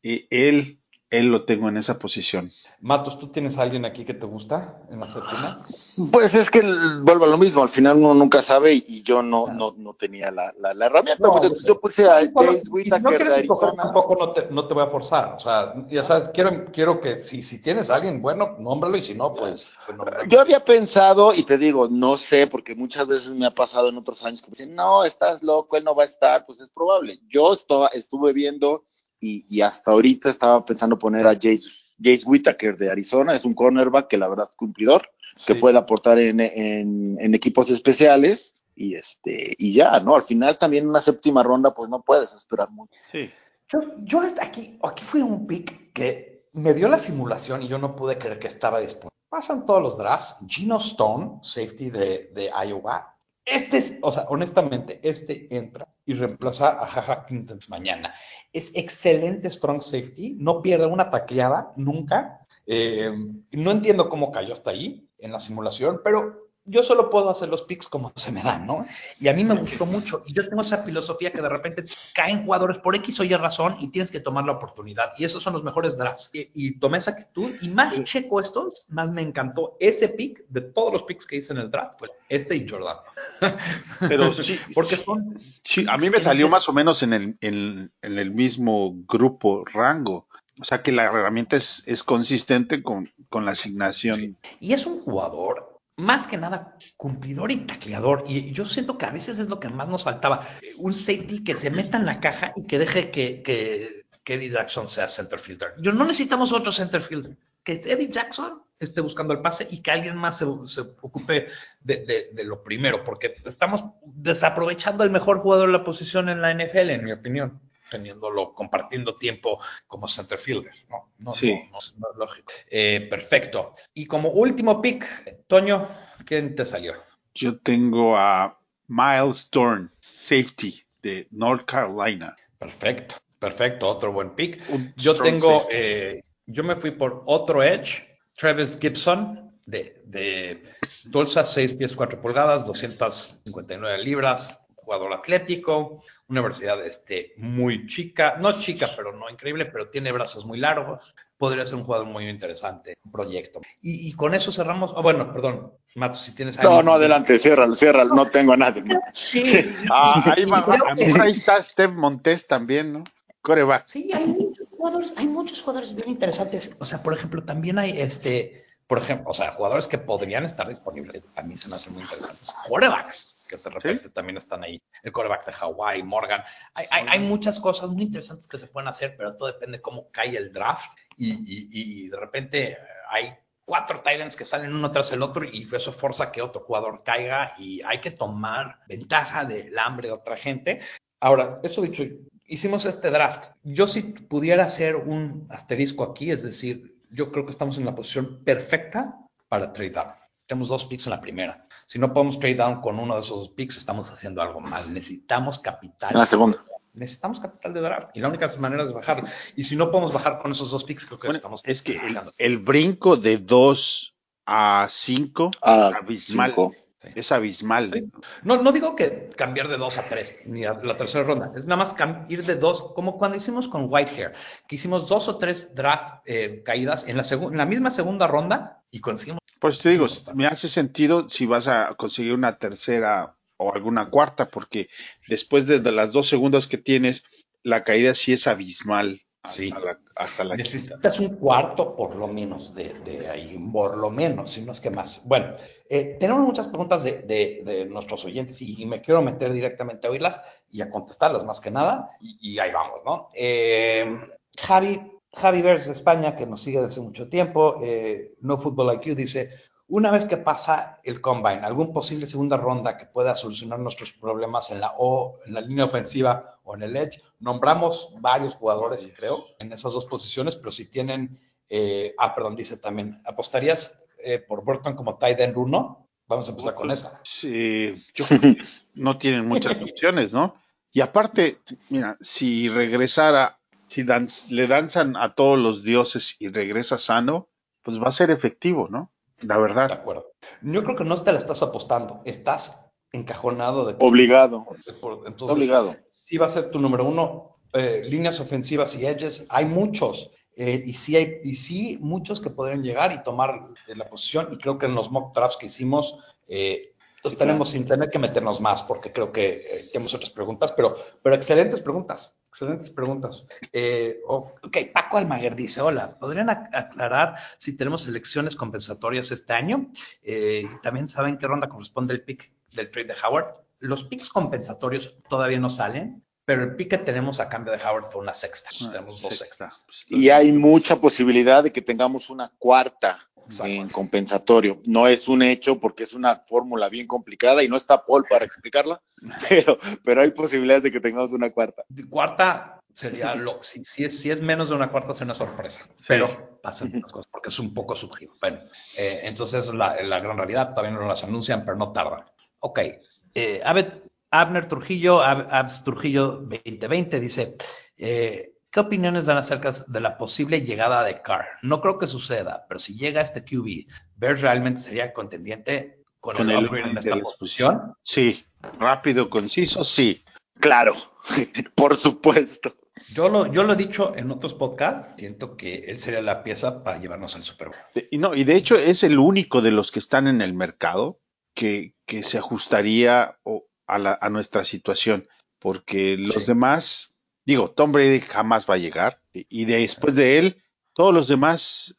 [SPEAKER 2] Y él él lo tengo en esa posición.
[SPEAKER 5] Matos, ¿tú tienes a alguien aquí que te gusta en la séptima?
[SPEAKER 6] Pues es que el- vuelvo a lo mismo, al final uno nunca sabe y, y yo no, no, no tenía la, la, la herramienta.
[SPEAKER 5] No, pues,
[SPEAKER 6] yo puse a
[SPEAKER 5] y
[SPEAKER 6] Whittaker
[SPEAKER 5] no quieres
[SPEAKER 6] de
[SPEAKER 5] escoger
[SPEAKER 6] Arizona.
[SPEAKER 5] tampoco, no te, no te voy a forzar. O sea, ya sabes, quiero, quiero que si, si tienes a alguien bueno, nómbralo y si no, pues. pues.
[SPEAKER 6] Yo había pensado, y te digo, no sé, porque muchas veces me ha pasado en otros años que me dicen, no, estás loco, él no va a estar, pues es probable. Yo esto- estuve viendo y, y hasta ahorita estaba pensando poner a Jace, Jace Whittaker de Arizona, es un cornerback que la verdad es cumplidor, que
[SPEAKER 5] Sí.
[SPEAKER 6] puede aportar en, en- en equipos especiales y este y ya, ¿no? Al final también en una séptima ronda pues no puedes esperar mucho.
[SPEAKER 2] Sí.
[SPEAKER 5] Yo, yo hasta aquí, aquí fue un pick que me dio la simulación y yo no pude creer que estaba disponible. Pasan todos los drafts. Gino Stone, safety de, de Iowa. Este es, o sea, honestamente, este entra y reemplaza a Jaja Clintons mañana. Es excelente strong safety, no pierde una tacleada nunca. Eh, no entiendo cómo cayó hasta ahí en la simulación, pero yo solo puedo hacer los picks como se me dan, ¿no? Y a mí me gustó mucho. Y yo tengo esa filosofía que de repente caen jugadores por X o Y razón y tienes que tomar la oportunidad. Y esos son los mejores drafts. Y, y tomé esa actitud. Y más checo estos, más me encantó ese pick de todos los picks que hice en el draft. Pues este y Jordan.
[SPEAKER 2] Pero sí,
[SPEAKER 5] Porque
[SPEAKER 2] sí,
[SPEAKER 5] son.
[SPEAKER 2] sí, a mí me salió más o menos en el, en, en el mismo grupo, rango. O sea que la herramienta es, es consistente con, con la asignación.
[SPEAKER 5] Y es un jugador, más que nada, cumplidor y tacleador. Y yo siento que a veces es lo que más nos faltaba. Un safety que se meta en la caja y que deje que, que, que Eddie Jackson sea center fielder. Yo no necesitamos otro center fielder. Que Eddie Jackson esté buscando el pase y que alguien más se, se ocupe de, de, de, lo primero, porque estamos desaprovechando el mejor jugador de la posición en la NFL, en mi opinión teniéndolo, compartiendo tiempo como center fielder. No, no,
[SPEAKER 2] sí.
[SPEAKER 5] no, no es lógico. Eh, perfecto. Y como último pick, Toño, ¿quién te salió?
[SPEAKER 2] Yo tengo a Miles Dorn, safety de North Carolina.
[SPEAKER 5] Perfecto, perfecto, otro buen pick. Un yo tengo, eh, yo me fui por otro edge, Travis Gibson, de, de Tulsa, 6 pies 4 pulgadas, 259 libras, jugador atlético, una universidad este, muy chica, no chica, pero no increíble, pero tiene brazos muy largos. Podría ser un jugador muy interesante, un proyecto. Y, y con eso cerramos. Oh, bueno, perdón, Mato, si tienes
[SPEAKER 6] No, no, adelante, ciérralo, ciérralo, no tengo a nadie.
[SPEAKER 2] Sí. ah, ahí va, a lo mejor ahí está Steve Montes también, ¿no? Coreback.
[SPEAKER 5] Sí, hay muchos jugadores, hay muchos jugadores bien interesantes. O sea, por ejemplo, también hay este, por ejemplo, o sea, jugadores que podrían estar disponibles. A mí se me hacen muy interesantes. Corebacks que de repente ¿Sí? también están ahí. El coreback de Hawaii, Morgan. Hay, hay, hay, muchas cosas muy interesantes que se pueden hacer, pero todo depende de cómo cae el draft. Y, y, y de repente hay cuatro Titans que salen uno tras el otro y eso forza que otro jugador caiga y hay que tomar ventaja del hambre de otra gente. Ahora, eso dicho, hicimos este draft. Yo si pudiera hacer un asterisco aquí, es decir, yo creo que estamos en la posición perfecta para trade down. Tenemos dos picks en la primera. Si no podemos trade down con uno de esos dos picks, estamos haciendo algo mal. Necesitamos capital.
[SPEAKER 6] En la segunda.
[SPEAKER 5] Necesitamos capital de draft. Y la única manera es bajar. Y si no podemos bajar con esos dos picks, creo que
[SPEAKER 2] bueno,
[SPEAKER 5] estamos.
[SPEAKER 2] Es que el, el, brinco de 2 a 5
[SPEAKER 6] ah,
[SPEAKER 2] es abismal.
[SPEAKER 6] Cinco.
[SPEAKER 2] Es abismal.
[SPEAKER 5] Sí. No, no digo que cambiar de 2 a 3, ni a la tercera ronda. Es nada más ir de 2, como cuando hicimos con Whitehair, que hicimos dos o tres draft eh, caídas en la, en la misma segunda ronda y conseguimos.
[SPEAKER 2] Pues te digo, me hace sentido si vas a conseguir una tercera o alguna cuarta, porque después de, de las dos segundas que tienes, la caída sí es abismal. Hasta
[SPEAKER 5] Sí.
[SPEAKER 2] la, hasta la quinta.
[SPEAKER 5] Necesitas un cuarto por lo menos de, de ahí, por lo menos, si no es que más. Bueno, eh, tenemos muchas preguntas de, de- de nuestros oyentes y, me quiero meter directamente a oírlas y a contestarlas más que nada. Y, y ahí vamos, ¿no? Eh, Javi, Javi Vers de España, que nos sigue desde mucho tiempo, eh, No Football IQ, dice, una vez que pasa el combine, algún posible segunda ronda que pueda solucionar nuestros problemas en la O, en la línea ofensiva o en el edge, nombramos varios jugadores, creo, en esas dos posiciones, pero si tienen, eh, ah, perdón, dice también, ¿apostarías eh, por Burton como tight end 1? Vamos a empezar con esa.
[SPEAKER 2] Sí, yo creo que no tienen muchas opciones, ¿no? Y aparte, mira, si regresara, si dan- le danzan a todos los dioses y regresa sano, pues va a ser efectivo, ¿no? La
[SPEAKER 5] De
[SPEAKER 2] verdad.
[SPEAKER 5] acuerdo. Yo creo que no te la estás apostando, estás encajonado de
[SPEAKER 6] Obligado.
[SPEAKER 5] entonces,
[SPEAKER 6] Obligado.
[SPEAKER 5] sí va a ser tu número uno. Eh, líneas ofensivas y edges, hay muchos. eh, y sí hay, y sí muchos que podrían llegar y tomar eh, la posición, y creo que en los mock drafts que hicimos, eh, entonces tenemos sin tener que meternos más, porque creo que tenemos otras preguntas, pero, pero excelentes preguntas, excelentes preguntas. Eh, oh, ok, Paco Almaguer dice, hola, ¿podrían ac- aclarar si tenemos elecciones compensatorias este año? Eh, también saben qué ronda corresponde el pick del trade de Howard. Los picks compensatorios todavía no salen, pero el pick que tenemos a cambio de Howard fue una sexta. tenemos dos sextas.
[SPEAKER 6] Y hay mucha posibilidad de que tengamos una cuarta
[SPEAKER 5] Exacto.
[SPEAKER 6] en compensatorio. No es un hecho porque es una fórmula bien complicada y no está Paul para explicarla, pero, pero hay posibilidades de que tengamos una cuarta.
[SPEAKER 5] Cuarta sería lo, si, si es, si es menos de una cuarta, es una sorpresa. Pero pasan las cosas porque es un poco subjetivo. Bueno, eh, entonces la, la gran realidad todavía no las anuncian, pero no tardan. Ok. Eh, Abed- Abner Trujillo, Ab- Abs Trujillo 2020 dice. eh, ¿Qué opiniones dan acerca de la posible llegada de Carr? No creo que suceda, pero si llega este QB, ¿Bears realmente sería contendiente con,
[SPEAKER 2] Con
[SPEAKER 5] el
[SPEAKER 2] el
[SPEAKER 5] en esta posición?
[SPEAKER 2] Sí, rápido, conciso, sí.
[SPEAKER 6] Claro, por supuesto.
[SPEAKER 5] Yo lo, yo lo he dicho en otros podcasts, siento que él sería la pieza para llevarnos al Super Bowl.
[SPEAKER 2] Y, no, y de hecho es el único de los que están en el mercado que, que se ajustaría a, la- a nuestra situación, porque los
[SPEAKER 5] Sí.
[SPEAKER 2] demás, digo, Tom Brady jamás va a llegar, y, y después de él, todos los demás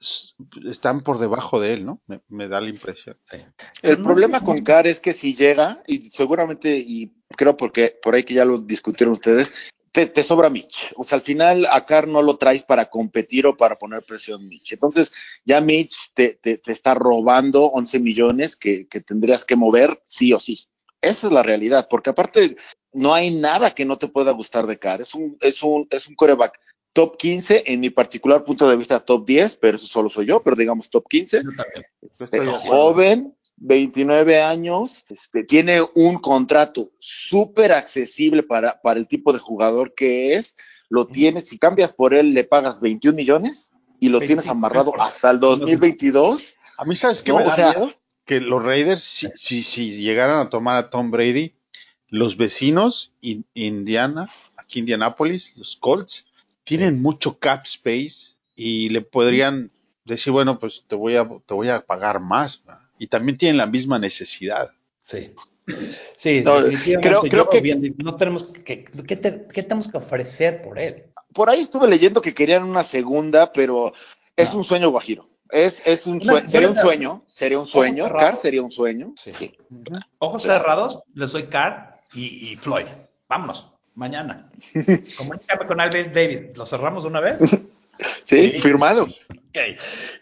[SPEAKER 2] están por debajo de él, ¿no? Me, me da la impresión.
[SPEAKER 5] Sí.
[SPEAKER 6] El
[SPEAKER 5] No,
[SPEAKER 6] problema
[SPEAKER 5] no,
[SPEAKER 6] con. Carr es que si llega, y seguramente, y creo porque por ahí que ya lo discutieron ustedes, te, te sobra Mitch. O sea, al final a Carr no lo traes para competir o para poner presión Mitch. Entonces, ya Mitch te, te, te está robando 11 millones que, que tendrías que mover sí o sí. Esa es la realidad, porque aparte no hay nada que no te pueda gustar de Carr. Es un, es un, es un coreback top 15, en mi particular punto de vista top 10, pero eso solo soy yo, pero digamos top 15
[SPEAKER 5] Yo también.
[SPEAKER 6] este, joven, 29 años, este, tiene un contrato súper accesible para, para el tipo de jugador que es, lo tienes, si cambias por él le pagas 21 millones y lo tienes
[SPEAKER 5] 25,
[SPEAKER 6] amarrado
[SPEAKER 5] mejor.
[SPEAKER 6] hasta el 2022.
[SPEAKER 2] A mí, ¿sabes qué
[SPEAKER 6] No,
[SPEAKER 2] me
[SPEAKER 6] o
[SPEAKER 2] da
[SPEAKER 6] sea-
[SPEAKER 2] miedo? Que los Raiders, si, si, si llegaran a tomar a Tom Brady, los vecinos, in- Indiana, aquí Indianapolis, los Colts, tienen mucho cap space y le podrían decir, bueno, pues te voy a, te voy a pagar más. Y también tienen la misma necesidad.
[SPEAKER 5] Sí. Sí,
[SPEAKER 6] No, creo- creo que-
[SPEAKER 5] bien- no tenemos que, ¿qué, te- qué tenemos que ofrecer por él?
[SPEAKER 6] Por ahí estuve leyendo que querían una segunda, pero es
[SPEAKER 5] No.
[SPEAKER 6] un sueño guajiro. Es, es un
[SPEAKER 5] Una-
[SPEAKER 6] sue- sería un sueño, sería un sueño. Carr sería un sueño.
[SPEAKER 5] Sí.
[SPEAKER 6] Sí.
[SPEAKER 5] Ojos cerrados, les doy Carr y, y Floyd. Vámonos, mañana. Comunícame con Alvin Davis. ¿Lo cerramos de una vez?
[SPEAKER 6] Sí,
[SPEAKER 5] Sí.
[SPEAKER 6] firmado.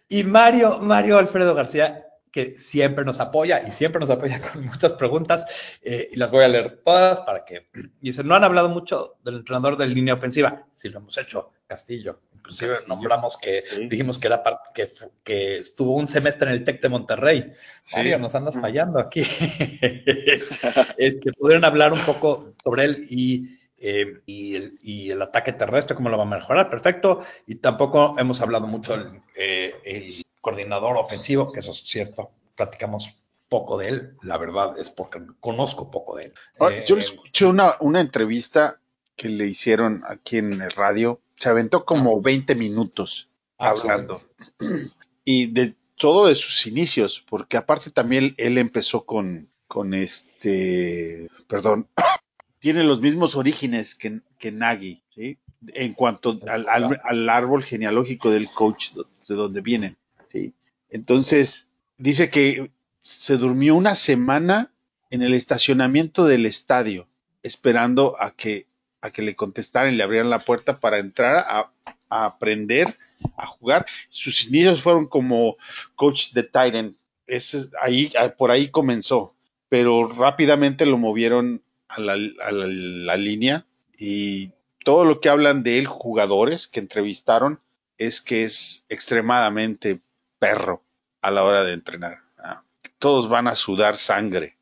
[SPEAKER 5] Y Mario, Mario Alfredo García, que siempre nos apoya y siempre nos apoya con muchas preguntas, eh, y las voy a leer todas para que. Dice: No han hablado mucho del entrenador de línea ofensiva. Sí, lo hemos hecho, Castillo. Inclusive
[SPEAKER 2] Castillo.
[SPEAKER 5] nombramos que
[SPEAKER 2] Sí.
[SPEAKER 5] dijimos que era parte, que, que estuvo un semestre en el TEC de Monterrey.
[SPEAKER 2] Sí.
[SPEAKER 5] Mario, nos andas fallando aquí. este, pudieron hablar un poco sobre él y, eh, y, el, y el ataque terrestre, cómo lo va a mejorar, perfecto. Y tampoco hemos hablado mucho del eh, el coordinador ofensivo, que eso es cierto, platicamos poco de él, la verdad es porque conozco poco de él.
[SPEAKER 2] Ahora,
[SPEAKER 5] Eh,
[SPEAKER 2] Yo le escuché una, una entrevista que le hicieron aquí en el radio. Se aventó como 20 minutos
[SPEAKER 5] ah,
[SPEAKER 2] hablando. Y de todo de sus inicios, porque aparte también él empezó con, con este, perdón, tiene los mismos orígenes que, que Nagy, ¿sí? En cuanto al, al- al árbol genealógico del coach de donde vienen, Entonces, dice que se durmió una semana en el estacionamiento del estadio, esperando a que, a que le contestaran y le abrieran la puerta para entrar a, aprender a jugar. Sus inicios fueron como coach de Titan. Eso, ahí, ah, por ahí comenzó, pero rápidamente lo movieron a la, a la línea y todo lo que hablan de él, jugadores que entrevistaron, es que es extremadamente perro a la hora de entrenar. Ah, Todos van a sudar sangre.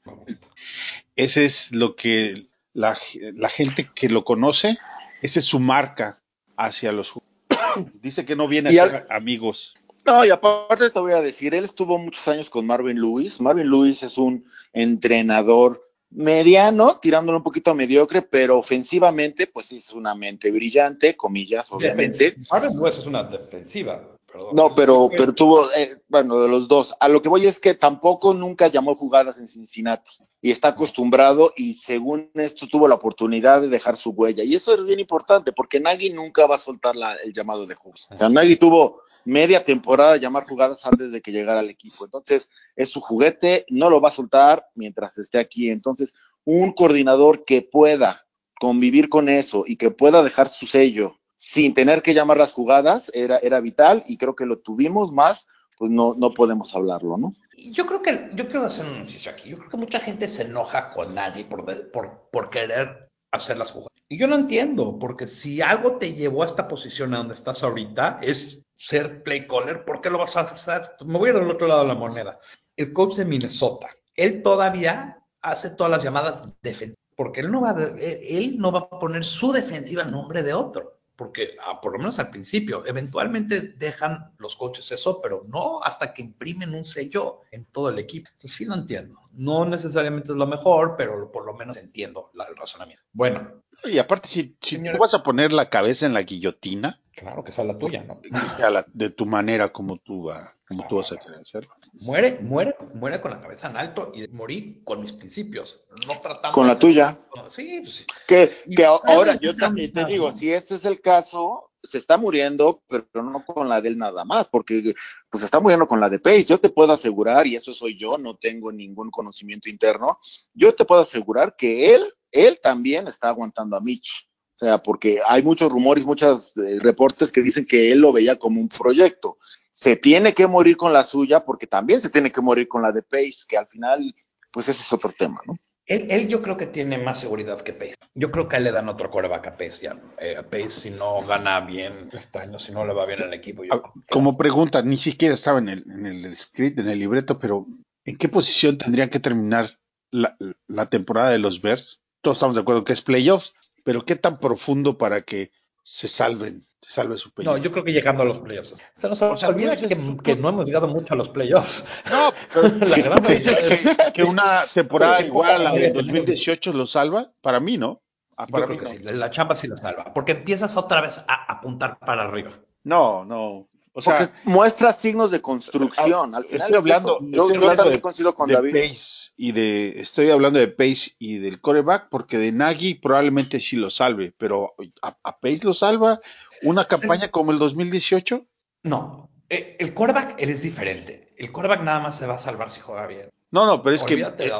[SPEAKER 2] Ese es lo que la, la gente que lo conoce, esa es su marca hacia los jugadores. Dice que no viene a ser
[SPEAKER 6] al-
[SPEAKER 2] amigos.
[SPEAKER 6] No, y aparte te voy a decir, él estuvo muchos años con Marvin Lewis. Marvin Lewis es un entrenador mediano, tirándolo un poquito a mediocre, pero ofensivamente, pues es una mente brillante, comillas, obviamente.
[SPEAKER 5] Marvin West es una defensiva. Perdón.
[SPEAKER 6] No, pero, pero tuvo, eh, bueno, de los dos. A lo que voy es que tampoco nunca llamó jugadas en Cincinnati y está acostumbrado y según esto tuvo la oportunidad de dejar su huella. Y eso es bien importante porque Nagy nunca va a soltar la, el llamado de jugadas. O sea, Nagy tuvo media temporada de llamar jugadas antes de que llegara al equipo. Entonces, es su juguete, no lo va a soltar mientras esté aquí. Entonces, un coordinador que pueda convivir con eso y que pueda dejar su sello sin tener que llamar las jugadas era, era vital y creo que lo tuvimos más, pues no, no podemos hablarlo, ¿no?
[SPEAKER 5] Yo creo que, yo quiero hacer un inciso aquí. Yo creo que mucha gente se enoja con nadie por, por, por querer hacer las jugadas. Y yo no entiendo, porque si algo te llevó a esta posición a donde estás ahorita, es ser play caller, ¿por qué lo vas a hacer? Me voy a ir al otro lado de la moneda. El coach de Minnesota, él todavía hace todas las llamadas defensivas, porque él no va, él no va a poner su defensiva en nombre de otro porque ah, por lo menos al principio, eventualmente dejan los coches eso, pero no hasta que imprimen un sello en todo el equipo. Entonces sí lo entiendo. No necesariamente es lo mejor, pero por lo menos entiendo la, el razonamiento. Bueno.
[SPEAKER 2] Y aparte, si, si tú vas a poner la cabeza en la guillotina,
[SPEAKER 5] Claro, que sea la tuya, ¿no?
[SPEAKER 2] La, de tu manera como tú, va, como claro, tú vas a querer hacerlo.
[SPEAKER 5] Muere, muere, muere con la cabeza en alto y morí con mis principios, no tratando
[SPEAKER 6] Con la tuya.
[SPEAKER 5] Sí, pues sí.
[SPEAKER 6] Que, que ahora yo también te digo, si este es el caso, se está muriendo, pero no con la de él nada más, porque pues se está muriendo con la de Pace. Yo te puedo asegurar, y eso soy yo, no tengo ningún conocimiento interno, yo te puedo asegurar que él, él también está aguantando a Mitch. O sea, porque hay muchos rumores, muchos eh, reportes que dicen que él lo veía como un proyecto. Se tiene que morir con la suya porque también se tiene que morir con la de Pace, que al final, pues ese es otro tema, ¿no?
[SPEAKER 5] Él, él, yo creo que tiene más seguridad que Pace. Yo creo que a él le dan otro coreback a Pace. Ya. Eh, a Pace, si no gana bien este año, si no le va bien al equipo. Yo
[SPEAKER 2] Como pregunta, ni siquiera estaba en el, en el script, en el libreto, pero ¿en qué posición tendrían que terminar la, la temporada de los Bears? Todos estamos de acuerdo que es playoffs, pero ¿qué tan profundo para que se salven, se salve su
[SPEAKER 5] pellejo? No, yo creo que llegando a los playoffs. Se nos o sea, olvida que, tú, que, no hemos llegado mucho a los playoffs.
[SPEAKER 2] No, pero la gran dices que, que, una temporada igual a la de 2018 lo salva, para mí no.
[SPEAKER 5] Ah, para yo creo mí que no. sí, la chamba sí la salva, porque empiezas otra vez a apuntar para arriba.
[SPEAKER 2] No, no.
[SPEAKER 6] O sea, Porque muestra signos de construcción. Al final
[SPEAKER 2] estoy hablando,
[SPEAKER 6] es yo,
[SPEAKER 2] estoy
[SPEAKER 6] yo
[SPEAKER 2] hablando
[SPEAKER 6] también
[SPEAKER 2] de,
[SPEAKER 6] coincido con
[SPEAKER 2] de
[SPEAKER 6] David.
[SPEAKER 2] Pace y de, estoy hablando de Pace y del coreback, porque de Nagy probablemente sí lo salve, pero a, a Pace lo salva una campaña como el 2018.
[SPEAKER 5] No, eh, el coreback él es diferente. El coreback nada más se va a salvar si juega bien.
[SPEAKER 2] No, no, pero es
[SPEAKER 5] Olvídate
[SPEAKER 2] que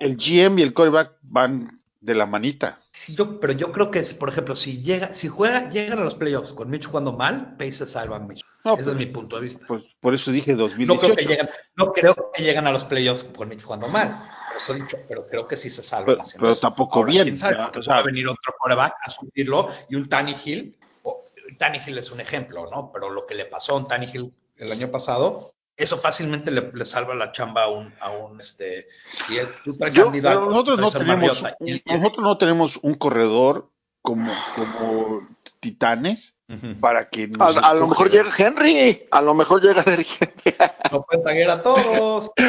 [SPEAKER 2] el, el GM y el coreback van de la manita.
[SPEAKER 5] Sí, yo, pero yo creo que, es, por ejemplo, si llega, si juega, llegan a los playoffs con Mitch jugando mal, Pace se salva a Mitch.
[SPEAKER 2] No,
[SPEAKER 5] Ese
[SPEAKER 2] pues,
[SPEAKER 5] es mi punto de vista.
[SPEAKER 2] pues, por eso dije
[SPEAKER 5] No
[SPEAKER 2] 2018.
[SPEAKER 5] creo, que llegan, no creo que llegan a los playoffs con Mitch jugando mal. Por eso he dicho, pero creo que sí se salvan
[SPEAKER 2] Pero- pero tampoco
[SPEAKER 5] Ahora,
[SPEAKER 2] bien,
[SPEAKER 5] ¿quién sabe?
[SPEAKER 2] ya,
[SPEAKER 5] Porque
[SPEAKER 2] o sea-
[SPEAKER 5] a venir otro quarterback a suplirlo y un Tannehill. o- Tannehill es un ejemplo, ¿no? Pero lo que le pasó a un Tannehill el año pasado, eso fácilmente le, le salva la chamba a un, a un este. Si él- tú traes
[SPEAKER 2] Yo- nosotros no tenemos,
[SPEAKER 5] Mariota, y-
[SPEAKER 2] nosotros no tenemos un corredor como, como Titanes para que
[SPEAKER 6] A,
[SPEAKER 2] nos
[SPEAKER 6] a lo mejor llega Henry, a lo mejor llega Derrick Henry.
[SPEAKER 5] No pueden taguear a todos.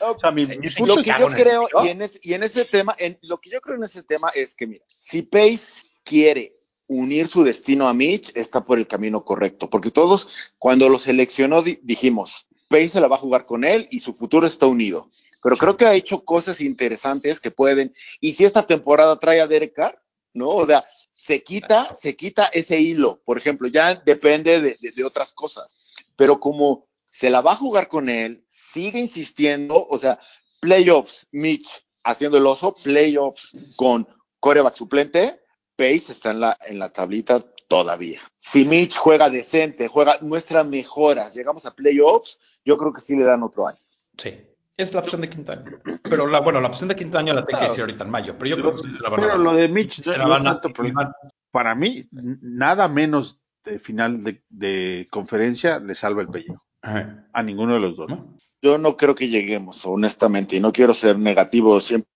[SPEAKER 2] O sea, mi,
[SPEAKER 5] Se-
[SPEAKER 2] mi
[SPEAKER 5] se-
[SPEAKER 2] punto
[SPEAKER 6] lo
[SPEAKER 2] es
[SPEAKER 6] que yo creo, y en, ese, y en ese tema, en, lo que yo creo en ese tema es que, mira, si Pace quiere unir su destino a Mitch, está por el camino correcto, porque todos, cuando lo seleccionó, di- dijimos, Pace se la va a jugar con él y su futuro está unido. Pero creo que ha hecho cosas interesantes que pueden, y si esta temporada trae a Derek Carr, ¿no? O sea, se quita, se quita ese hilo, por ejemplo, ya depende de, de- de otras cosas, pero como se la va a jugar con él, sigue insistiendo, o sea, playoffs, Mitch haciendo el oso, playoffs con coreback suplente, Pace está en la, en la tablita todavía. Si Mitch juega decente, juega, muestra mejoras, llegamos a playoffs, yo creo que sí le dan otro año.
[SPEAKER 5] Sí. Es la opción de quinto año. Pero la, bueno, la opción de quinto año la tengo que decir ahorita en mayo. Pero yo creo que sí se la van a
[SPEAKER 2] Pero lo de Mitch
[SPEAKER 5] Se
[SPEAKER 2] no,
[SPEAKER 5] la
[SPEAKER 2] no es
[SPEAKER 5] van a-
[SPEAKER 2] tanto problema. Para mí, nada menos de final de, de conferencia le salva el pellejo.
[SPEAKER 5] Ajá.
[SPEAKER 2] A ninguno de los dos.
[SPEAKER 5] ¿No?
[SPEAKER 6] Yo no creo que lleguemos, honestamente, y no quiero ser negativo siempre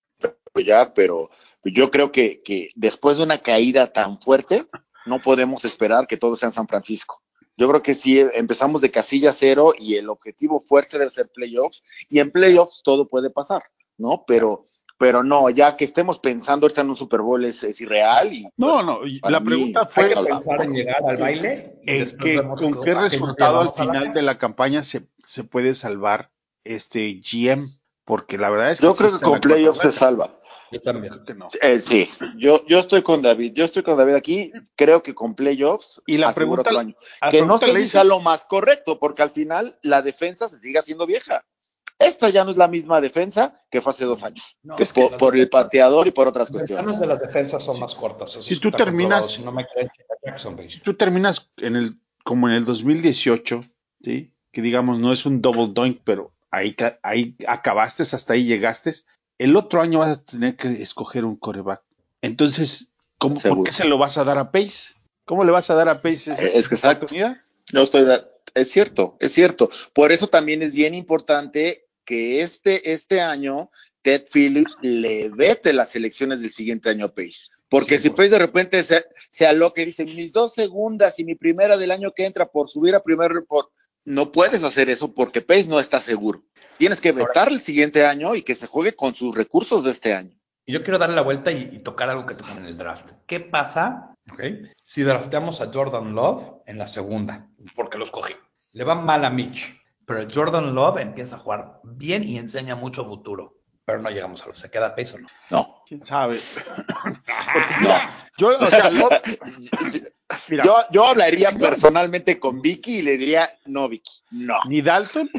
[SPEAKER 6] apoyar, pero yo creo que, que después de una caída tan fuerte, no podemos esperar que todo sea en San Francisco. Yo creo que sí empezamos de casilla cero y el objetivo fuerte debe ser playoffs, y en playoffs todo puede pasar, ¿no? Pero pero no, ya que estemos pensando ahorita en un Super Bowl es, es irreal. Y,
[SPEAKER 2] no, no, y
[SPEAKER 6] para
[SPEAKER 2] la pregunta
[SPEAKER 5] Hay
[SPEAKER 2] fue
[SPEAKER 5] que pensar en llegar al baile. y
[SPEAKER 2] en
[SPEAKER 5] después
[SPEAKER 2] qué-
[SPEAKER 5] vemos
[SPEAKER 2] con qué resultado al final de la campaña se, se puede salvar este GM, porque la verdad es que
[SPEAKER 6] yo creo que con
[SPEAKER 2] la
[SPEAKER 6] playoffs se salva.
[SPEAKER 5] Yo también.
[SPEAKER 2] Creo que no.
[SPEAKER 6] Eh, sí, yo, yo estoy con David, yo estoy con David aquí, creo que con playoffs
[SPEAKER 2] Y la
[SPEAKER 6] aseguro
[SPEAKER 2] pregunta-
[SPEAKER 6] otro año.
[SPEAKER 2] la
[SPEAKER 6] que no
[SPEAKER 2] pregunta hice-
[SPEAKER 6] sea lo más correcto, porque al final la defensa se sigue haciendo vieja. Esta ya no es la misma defensa que fue hace dos años,
[SPEAKER 5] No,
[SPEAKER 6] que
[SPEAKER 5] es que
[SPEAKER 6] por,
[SPEAKER 5] las
[SPEAKER 6] por el pateador y por otras
[SPEAKER 5] Las
[SPEAKER 6] cuestiones.
[SPEAKER 5] ventanas de las defensas son más cortas. eso
[SPEAKER 2] Si tú terminas-
[SPEAKER 5] Si no me creen.
[SPEAKER 2] Si tú terminas en el, como en el 2018, ¿sí? Que digamos, no es un double doink, pero ahí, ahí acabaste, hasta ahí llegaste. El otro año vas a tener que escoger un coreback. Entonces, ¿cómo, ¿por qué se lo vas a dar a Pace? ¿Cómo le vas a dar a Pace esa
[SPEAKER 6] es que
[SPEAKER 2] oportunidad?
[SPEAKER 6] No estoy es cierto, es cierto. Por eso también es bien importante que este, este año Ted Phillips le vete las elecciones del siguiente año a Pace. Porque
[SPEAKER 5] Sí,
[SPEAKER 6] si Pace de repente se, se aloca y dice mis dos segundas y mi primera del año que entra por subir a primer por no puedes hacer eso porque Pace no está seguro. Tienes que vetar el siguiente año y que se juegue con sus recursos de este año.
[SPEAKER 5] Y yo quiero darle la vuelta y, y tocar algo que tocan en el draft. ¿Qué pasa ok, si drafteamos a Jordan Love en la segunda? Porque los cogí. Le va mal a Mitch, pero Jordan Love empieza a jugar bien y enseña mucho futuro. Pero no llegamos a lo. ¿Se queda peso no?
[SPEAKER 6] No.
[SPEAKER 2] ¿Quién sabe? Mira, yo, o sea, lo- mira,
[SPEAKER 6] Yo, yo hablaría personalmente con Vicky y le diría, no, Vicky, no.
[SPEAKER 2] ni Dalton,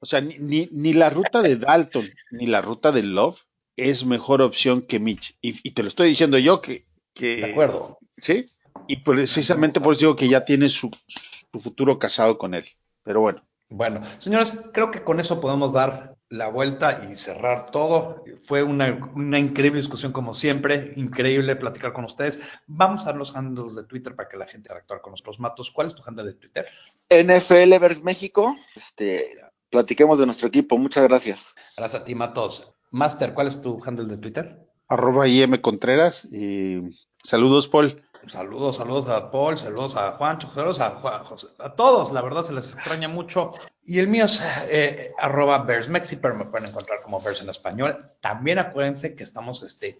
[SPEAKER 2] o sea, ni, ni, ni la ruta de Dalton, ni la ruta de Love es mejor opción que Mitch. Y, y te lo estoy diciendo yo que, que
[SPEAKER 5] De acuerdo.
[SPEAKER 2] sí, y precisamente por eso digo que ya tiene su, su futuro casado con él. Pero bueno,
[SPEAKER 5] Bueno, señores, creo que con eso podemos dar la vuelta y cerrar todo. Fue una, una increíble discusión como siempre, increíble platicar con ustedes. Vamos a dar los handles de Twitter para que la gente interactúe con nosotros. Matos, ¿cuál es tu handle de Twitter?
[SPEAKER 6] NFL vs México, este, platiquemos de nuestro equipo, muchas gracias.
[SPEAKER 5] Gracias a ti, Matos. Master, ¿cuál es tu handle de Twitter?
[SPEAKER 2] arroba IM Contreras y saludos, Paul.
[SPEAKER 5] Saludos, saludos a Paul, saludos a Juancho, saludos a, José, a todos, la verdad se les extraña mucho. Y el mío es eh, arroba pero me pueden encontrar como Bears en español. También acuérdense que estamos este,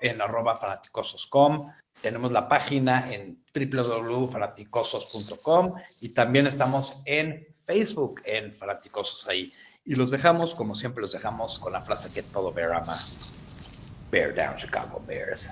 [SPEAKER 5] en arroba fanaticosos.com. Tenemos la página en www.fanaticosos.com y también estamos en Facebook, en Fanaticosos ahí. Y los dejamos, como siempre, los dejamos con la frase que todo Bear ama. Bear down, Chicago Bears.